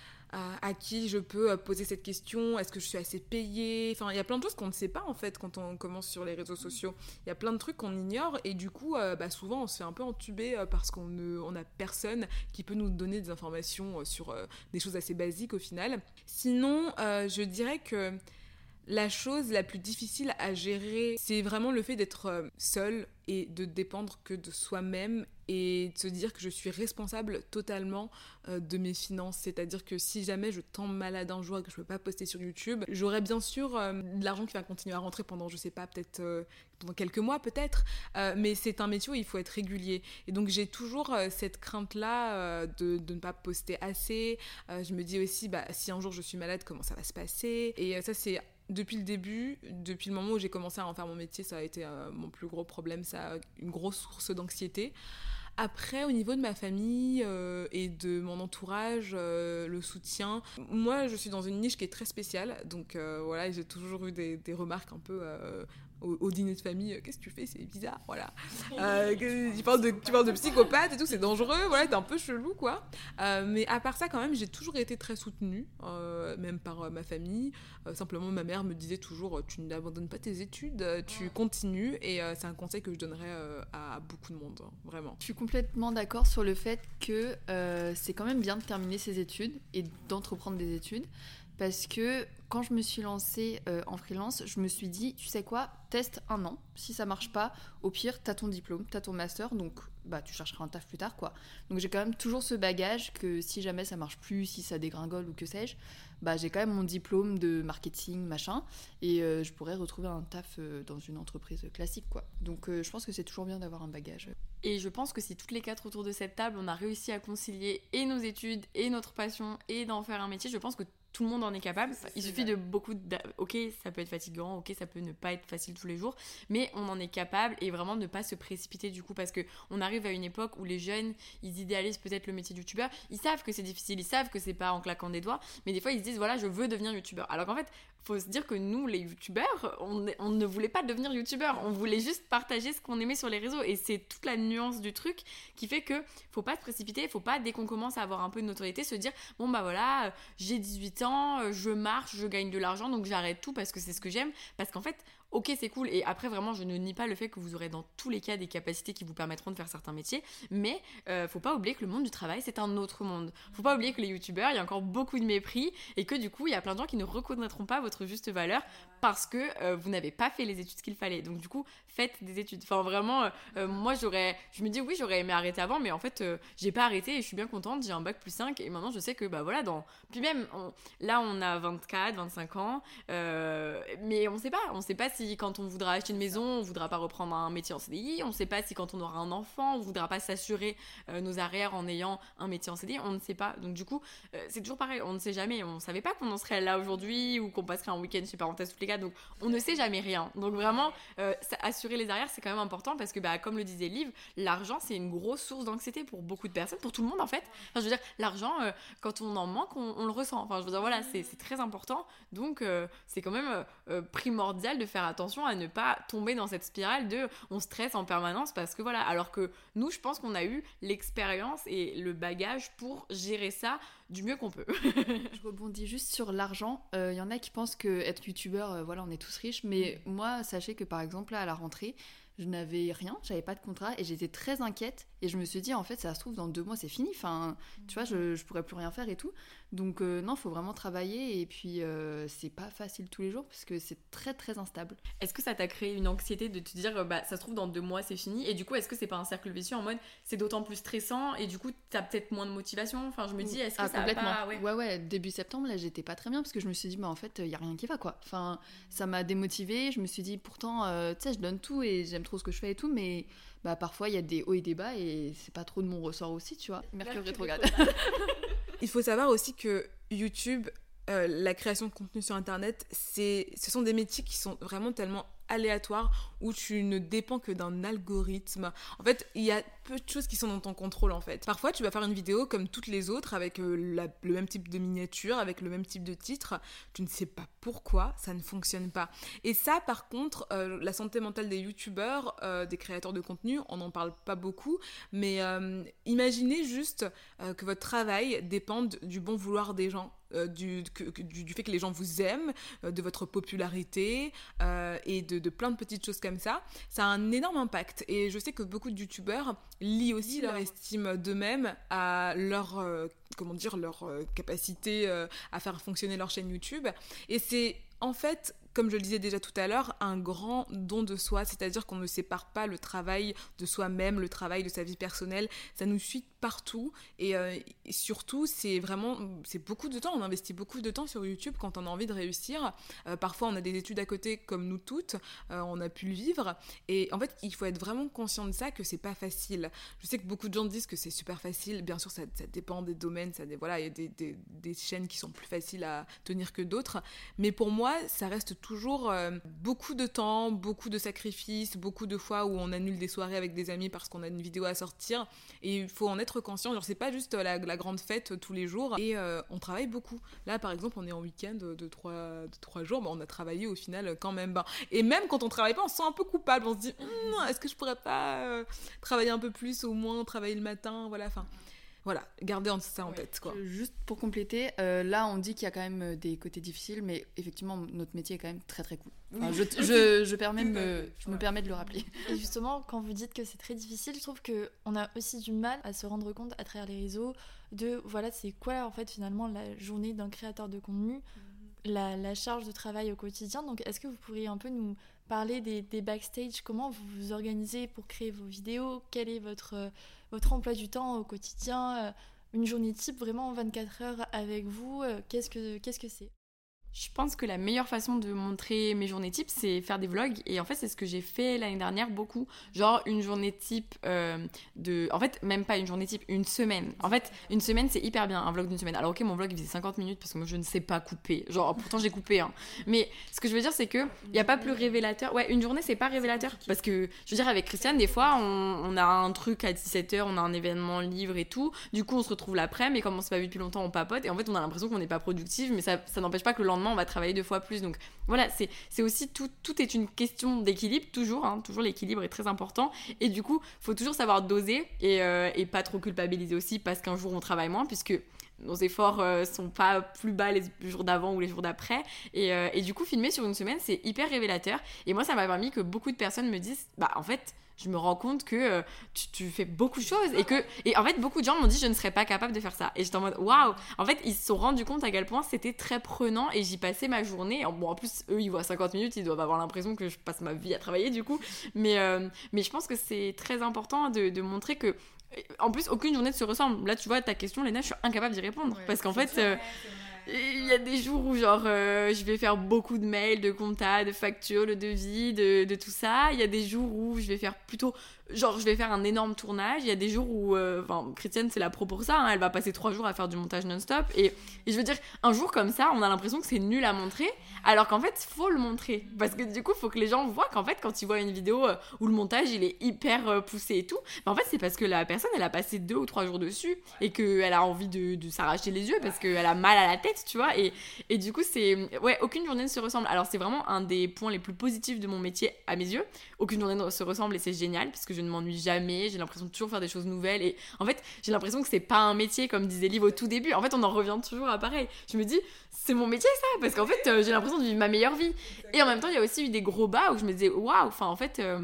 Speaker 4: à, qui je peux euh, poser cette question, est-ce que je suis assez payée? Enfin, il y a plein de choses qu'on ne sait pas en fait quand on commence sur les réseaux sociaux. Il y a plein de trucs qu'on ignore et du coup, euh, bah, souvent on se fait un peu entuber euh, parce qu'on ne, on a personne qui peut nous donner des informations sur des choses assez basiques au final. Sinon, je dirais que la chose la plus difficile à gérer, c'est vraiment le fait d'être seul et de dépendre que de soi-même et de se dire que je suis responsable totalement euh, de mes finances. C'est-à-dire que si jamais je tombe malade un jour et que je peux pas poster sur YouTube, j'aurai bien sûr euh, de l'argent qui va continuer à rentrer pendant, je sais pas, peut-être euh, pendant quelques mois peut-être, mais c'est un métier où il faut être régulier. Et donc j'ai toujours cette crainte-là de, de, ne pas poster assez. je me dis aussi, bah, si un jour je suis malade, comment ça va se passer? Et ça c'est depuis le début, depuis le moment où j'ai commencé à en faire mon métier, ça a été euh, mon plus gros problème, ça a une grosse source d'anxiété. Après, au niveau de ma famille euh, et de mon entourage, euh, le soutien, moi je suis dans une niche qui est très spéciale, donc voilà, j'ai toujours eu des, des, remarques un peu au, dîner de famille, euh, qu'est-ce que tu fais C'est bizarre, voilà. Euh, tu, parles de, tu parles de psychopathe et tout, c'est dangereux, voilà, t'es un peu chelou, quoi. Euh, mais à part ça, quand même, j'ai toujours été très soutenue, même par ma famille. simplement, ma mère me disait toujours, tu n'abandonnes pas tes études, tu continues, et c'est un conseil que je donnerais à beaucoup de monde, hein, vraiment.
Speaker 3: Je suis complètement d'accord sur le fait que c'est quand même bien de terminer ses études et d'entreprendre des études parce que quand je me suis lancée euh, en freelance, je me suis dit, tu sais quoi, teste un an. Si ça marche pas, au pire, t'as ton diplôme, t'as ton master, donc bah tu chercheras un taf plus tard, quoi. Donc j'ai quand même toujours ce bagage que si jamais ça marche plus, si ça dégringole ou que sais-je, bah j'ai quand même mon diplôme de marketing, machin, et euh, je pourrais retrouver un taf euh, dans une entreprise classique, quoi. Donc je pense que c'est toujours bien d'avoir un bagage.
Speaker 2: Et je pense que si toutes les quatre autour de cette table, on a réussi à concilier et nos études, et notre passion, et d'en faire un métier, je pense que tout le monde en est capable. Il suffit de beaucoup de... Ok, ça peut être fatigant, ok, ça peut ne pas être facile tous les jours, mais on en est capable et vraiment ne pas se précipiter du coup parce que on arrive à une époque où les jeunes, ils idéalisent peut-être le métier de youtubeur, ils savent que c'est difficile, ils savent que c'est pas en claquant des doigts, mais des fois ils se disent voilà, je veux devenir youtubeur. Alors qu'en fait, faut se dire que nous, les youtubeurs, on, ne voulait pas devenir youtubeur, on voulait juste partager ce qu'on aimait sur les réseaux et c'est toute la nuance du truc qui fait que faut pas se précipiter, faut pas dès qu'on commence à avoir un peu de notoriété se dire bon bah voilà, j'ai 18 ans, euh, je marche, je gagne de l'argent, donc j'arrête tout parce que c'est ce que j'aime. Parce qu'en fait, ok, c'est cool. Et après, vraiment, je ne nie pas le fait que vous aurez dans tous les cas des capacités qui vous permettront de faire certains métiers. Mais euh, faut pas oublier que le monde du travail, c'est un autre monde. Faut pas oublier que les youtubeurs, il y a encore beaucoup de mépris et que du coup, il y a plein de gens qui ne reconnaîtront pas votre juste valeur parce que euh, vous n'avez pas fait les études qu'il fallait. Donc, du coup, faites des études. Enfin, vraiment, euh, euh, moi, j'aurais. Je me dis, oui, j'aurais aimé arrêter avant, mais en fait, j'ai pas arrêté et je suis bien contente. J'ai un bac plus 5 et maintenant, je sais que, bah voilà, dans. Puis même, là, on a 24, 25 ans, mais on sait pas. On sait pas si quand on voudra acheter une maison, on voudra pas reprendre un métier en CDI. On sait pas si quand on aura un enfant, on voudra pas s'assurer nos arrières en ayant un métier en CDI. On ne sait pas. Donc, du coup, c'est toujours pareil. On ne sait jamais. On savait pas qu'on en serait là aujourd'hui ou qu'on passerait un week-end chez parenthèse tous les cas. Donc, on ne sait jamais rien. Donc, vraiment, assurer les arrières, c'est quand même important parce que, bah, comme le disait Liv, l'argent, c'est une grosse source d'anxiété pour beaucoup de personnes, pour tout le monde en fait. Enfin, je veux dire, l'argent, quand on en manque, on, le ressent. Enfin, je veux dire, voilà, c'est très important. Donc, c'est quand même primordial de faire attention à ne pas tomber dans cette spirale de on stresse en permanence parce que voilà. Alors que nous, je pense qu'on a eu l'expérience et le bagage pour gérer ça du mieux qu'on peut.
Speaker 3: je rebondis juste sur l'argent. Il euh, y en a qui pensent que être youtubeur, euh, voilà, on est tous riches. Mais mm. moi, sachez que par exemple, là, à la rentrée, je n'avais rien, j'avais pas de contrat et j'étais très inquiète. Et je me suis dit, en fait, ça se trouve, dans deux mois, c'est fini. Enfin, tu vois, je, je pourrais plus rien faire et tout. Donc, euh, non, il faut vraiment travailler. Et puis, euh, c'est pas facile tous les jours parce que c'est très, très instable.
Speaker 2: Est-ce que ça t'a créé une anxiété de te dire, bah, ça se trouve, dans deux mois, c'est fini? Et du coup, est-ce que c'est pas un cercle vicieux en mode, c'est d'autant plus stressant et du coup, t'as peut-être moins de motivation? Enfin, je me dis, est-ce que ah, ça complètement. Pas...
Speaker 3: Ouais. ouais. début septembre, là, j'étais pas très bien parce que je me suis dit, bah, en fait, il y a rien qui va, quoi. Enfin, ça m'a démotivée. Je me suis dit, pourtant, euh, tu sais, je donne tout et j'aime trop ce que je fais et tout, mais bah, parfois il y a des hauts et des bas et c'est pas trop de mon ressort aussi, tu vois. Mercure rétrograde.
Speaker 4: Il faut savoir aussi que YouTube, euh, la création de contenu sur Internet, c'est, ce sont des métiers qui sont vraiment tellement aléatoires où tu ne dépends que d'un algorithme. En fait, il y a peu de choses qui sont dans ton contrôle en fait. Parfois, tu vas faire une vidéo comme toutes les autres avec euh, le même type de miniature, avec le même type de titre. Tu ne sais pas pourquoi ça ne fonctionne pas. Et ça, par contre, euh, la santé mentale des youtubeurs, euh, des créateurs de contenu, on n'en parle pas beaucoup. Mais imaginez juste que votre travail dépende du bon vouloir des gens. du, fait que les gens vous aiment, de votre popularité et de, de, plein de petites choses comme ça, ça a un énorme impact. Et je sais que beaucoup de youtubeurs lient aussi leur estime d'eux-mêmes à leur, euh, comment dire, leur euh, capacité euh, à faire fonctionner leur chaîne YouTube. Et c'est en fait comme je le disais déjà tout à l'heure, un grand don de soi, c'est-à-dire qu'on ne sépare pas le travail de soi-même, le travail de sa vie personnelle, ça nous suit partout. Et, euh, surtout c'est vraiment c'est beaucoup de temps. On investit beaucoup de temps sur YouTube quand on a envie de réussir. Euh, parfois on a des études à côté comme nous toutes. Euh, on a pu le vivre. Et en fait il faut être vraiment conscient de ça que c'est pas facile. Je sais que beaucoup de gens disent que c'est super facile. Bien sûr ça, ça, dépend des domaines ça voilà il y a des, des, des, chaînes qui sont plus faciles à tenir que d'autres. Mais pour moi ça reste toujours beaucoup de temps, beaucoup de sacrifices, beaucoup de fois où on annule des soirées avec des amis parce qu'on a une vidéo à sortir. Et il faut en être conscient. Genre, c'est pas juste la, grande fête tous les jours. Et euh, on travaille beaucoup. Là, par exemple, on est en week-end de trois, jours. Bah, on a travaillé au final quand même. Ben. Et même quand on travaille pas, on se sent un peu coupable. On se dit, hum, est-ce que je pourrais pas euh, travailler un peu plus, au moins travailler le matin Voilà, enfin. Voilà, gardez ça en tête. Quoi.
Speaker 3: Juste pour compléter, euh, là on dit qu'il y a quand même euh, des côtés difficiles, mais effectivement notre métier est quand même très très cool. je, je, je, permets me, je me permets de le rappeler.
Speaker 1: Et justement, quand vous dites que c'est très difficile, je trouve qu'on a aussi du mal à se rendre compte à travers les réseaux de voilà c'est quoi en fait finalement la journée d'un créateur de contenu, mhm. la, la, charge de travail au quotidien. Donc est-ce que vous pourriez un peu nous parler des, backstage, comment vous vous organisez pour créer vos vidéos, quel est votre votre emploi du temps au quotidien, euh, une journée type vraiment 24 heures avec vous, euh, qu'est-ce que qu'est-ce que c'est?
Speaker 2: Je pense que la meilleure façon de montrer mes journées type, c'est faire des vlogs. Et en fait, c'est ce que j'ai fait l'année dernière beaucoup. Genre une journée type euh, de. En fait, même pas une journée type, une semaine. En fait, une semaine, c'est hyper bien, un vlog d'une semaine. Alors, ok, mon vlog, il faisait 50 minutes parce que moi, je ne sais pas couper. Genre, pourtant, j'ai coupé. Hein. Mais ce que je veux dire, c'est que il n'y a pas plus révélateur. Ouais, une journée, c'est pas révélateur. Parce que, je veux dire, avec Christiane, des fois, on, on a un truc à 17h, on a un événement livre et tout. Du coup, on se retrouve l'après-midi, mais comme on s'est pas vu depuis longtemps, on papote. Et en fait, on a l'impression qu'on n'est pas productive, mais ça, ça n'empêche pas que le lendemain, on va travailler deux fois plus. Donc voilà, c'est aussi tout, tout est une question d'équilibre, toujours. Hein, toujours l'équilibre est très important. Et du coup, faut toujours savoir doser et, euh, et pas trop culpabiliser aussi parce qu'un jour on travaille moins, puisque nos efforts euh, sont pas plus bas les jours d'avant ou les jours d'après. Et, euh, et du coup, filmer sur une semaine, c'est hyper révélateur. Et moi, ça m'a permis que beaucoup de personnes me disent, bah en fait, je me rends compte que euh, tu, tu fais beaucoup de choses et que et en fait beaucoup de gens m'ont dit je ne serais pas capable de faire ça. Et j'étais en mode waouh! En fait ils se sont rendus compte à quel point c'était très prenant et j'y passais ma journée. Bon en plus eux ils voient 50 minutes ils doivent avoir l'impression que je passe ma vie à travailler du coup. Mais euh, mais je pense que c'est très important de, de montrer que en plus aucune journée ne se ressemble. Là tu vois ta question Léna je suis incapable d'y répondre. Parce qu'en fait euh, il y a des jours où genre euh, je vais faire beaucoup de mails, de compta, de factures, de devis, de, de tout ça. Il y a des jours où je vais faire plutôt genre je vais faire un énorme tournage. Il y a des jours où, euh, enfin, Christiane c'est là pro pour ça. hein, elle va passer trois jours à faire du montage non-stop. Et, je veux dire, un jour comme ça, on a l'impression que c'est nul à montrer, alors qu'en fait faut le montrer parce que du coup faut que les gens voient qu'en fait quand ils voient une vidéo euh, où le montage il est hyper euh, poussé et tout, bah, en fait c'est parce que la personne elle a passé deux ou trois jours dessus et qu'elle a envie de, s'arracher les yeux parce qu'elle a mal à la tête, tu vois. Et, et du coup c'est ouais aucune journée ne se ressemble. Alors c'est vraiment un des points les plus positifs de mon métier à mes yeux. Aucune journée ne se ressemble et c'est génial parce que je ne m'ennuie jamais. J'ai l'impression de toujours faire des choses nouvelles et en fait j'ai l'impression que c'est pas un métier comme disait Liv au tout début. En fait on en revient toujours à pareil. Je me dis c'est mon métier ça parce qu'en fait euh, j'ai l'impression de vivre ma meilleure vie. Et en même temps il y a aussi eu des gros bas où je me disais waouh. Enfin en fait euh,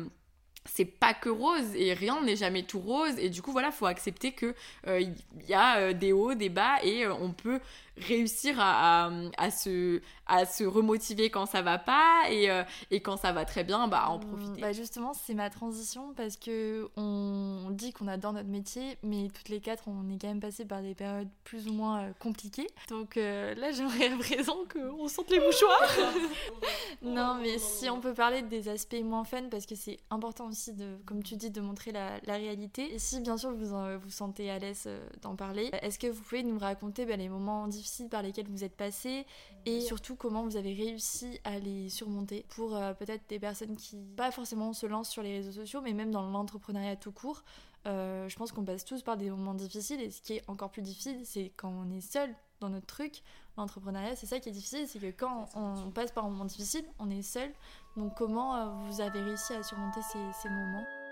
Speaker 2: c'est pas que rose et rien n'est jamais tout rose et du coup voilà faut accepter que euh, il y a euh, des hauts des bas et euh, on peut réussir à, à, à se à se remotiver quand ça va pas et, euh, et quand ça va très bien bah en profiter
Speaker 1: Bah justement, c'est ma transition parce que on dit qu'on adore notre métier, mais toutes les quatre, on est quand même passé par des périodes plus ou moins euh, compliquées. Donc euh, là, j'aimerais à présent qu'on sente les mouchoirs. non, mais si on peut parler des aspects moins fun, parce que c'est important aussi de, comme tu dis, de montrer la, la réalité. Et si bien sûr vous en- vous sentez à l'aise euh, d'en parler, est-ce que vous pouvez nous raconter bah, les moments difficiles par lesquels vous êtes passé et surtout comment vous avez réussi à les surmonter pour euh, peut-être des personnes qui pas forcément se lancent sur les réseaux sociaux mais même dans l'entrepreneuriat tout court euh, je pense qu'on passe tous par des moments difficiles et ce qui est encore plus difficile c'est quand on est seul dans notre truc l'entrepreneuriat c'est ça qui est difficile c'est que quand on passe par un moment difficile on est seul. Donc comment euh, vous avez réussi à surmonter ces, ces moments?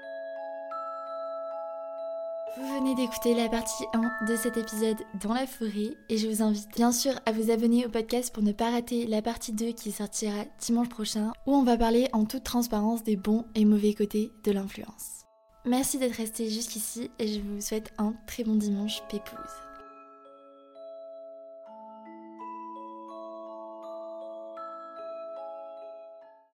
Speaker 1: Vous venez d'écouter la partie 1 de cet épisode dans la forêt et je vous invite bien sûr à vous abonner au podcast pour ne pas rater la partie 2 qui sortira dimanche prochain où on va parler en toute transparence des bons et mauvais côtés de l'influence. Merci d'être resté jusqu'ici et je vous souhaite un très bon dimanche pépouze.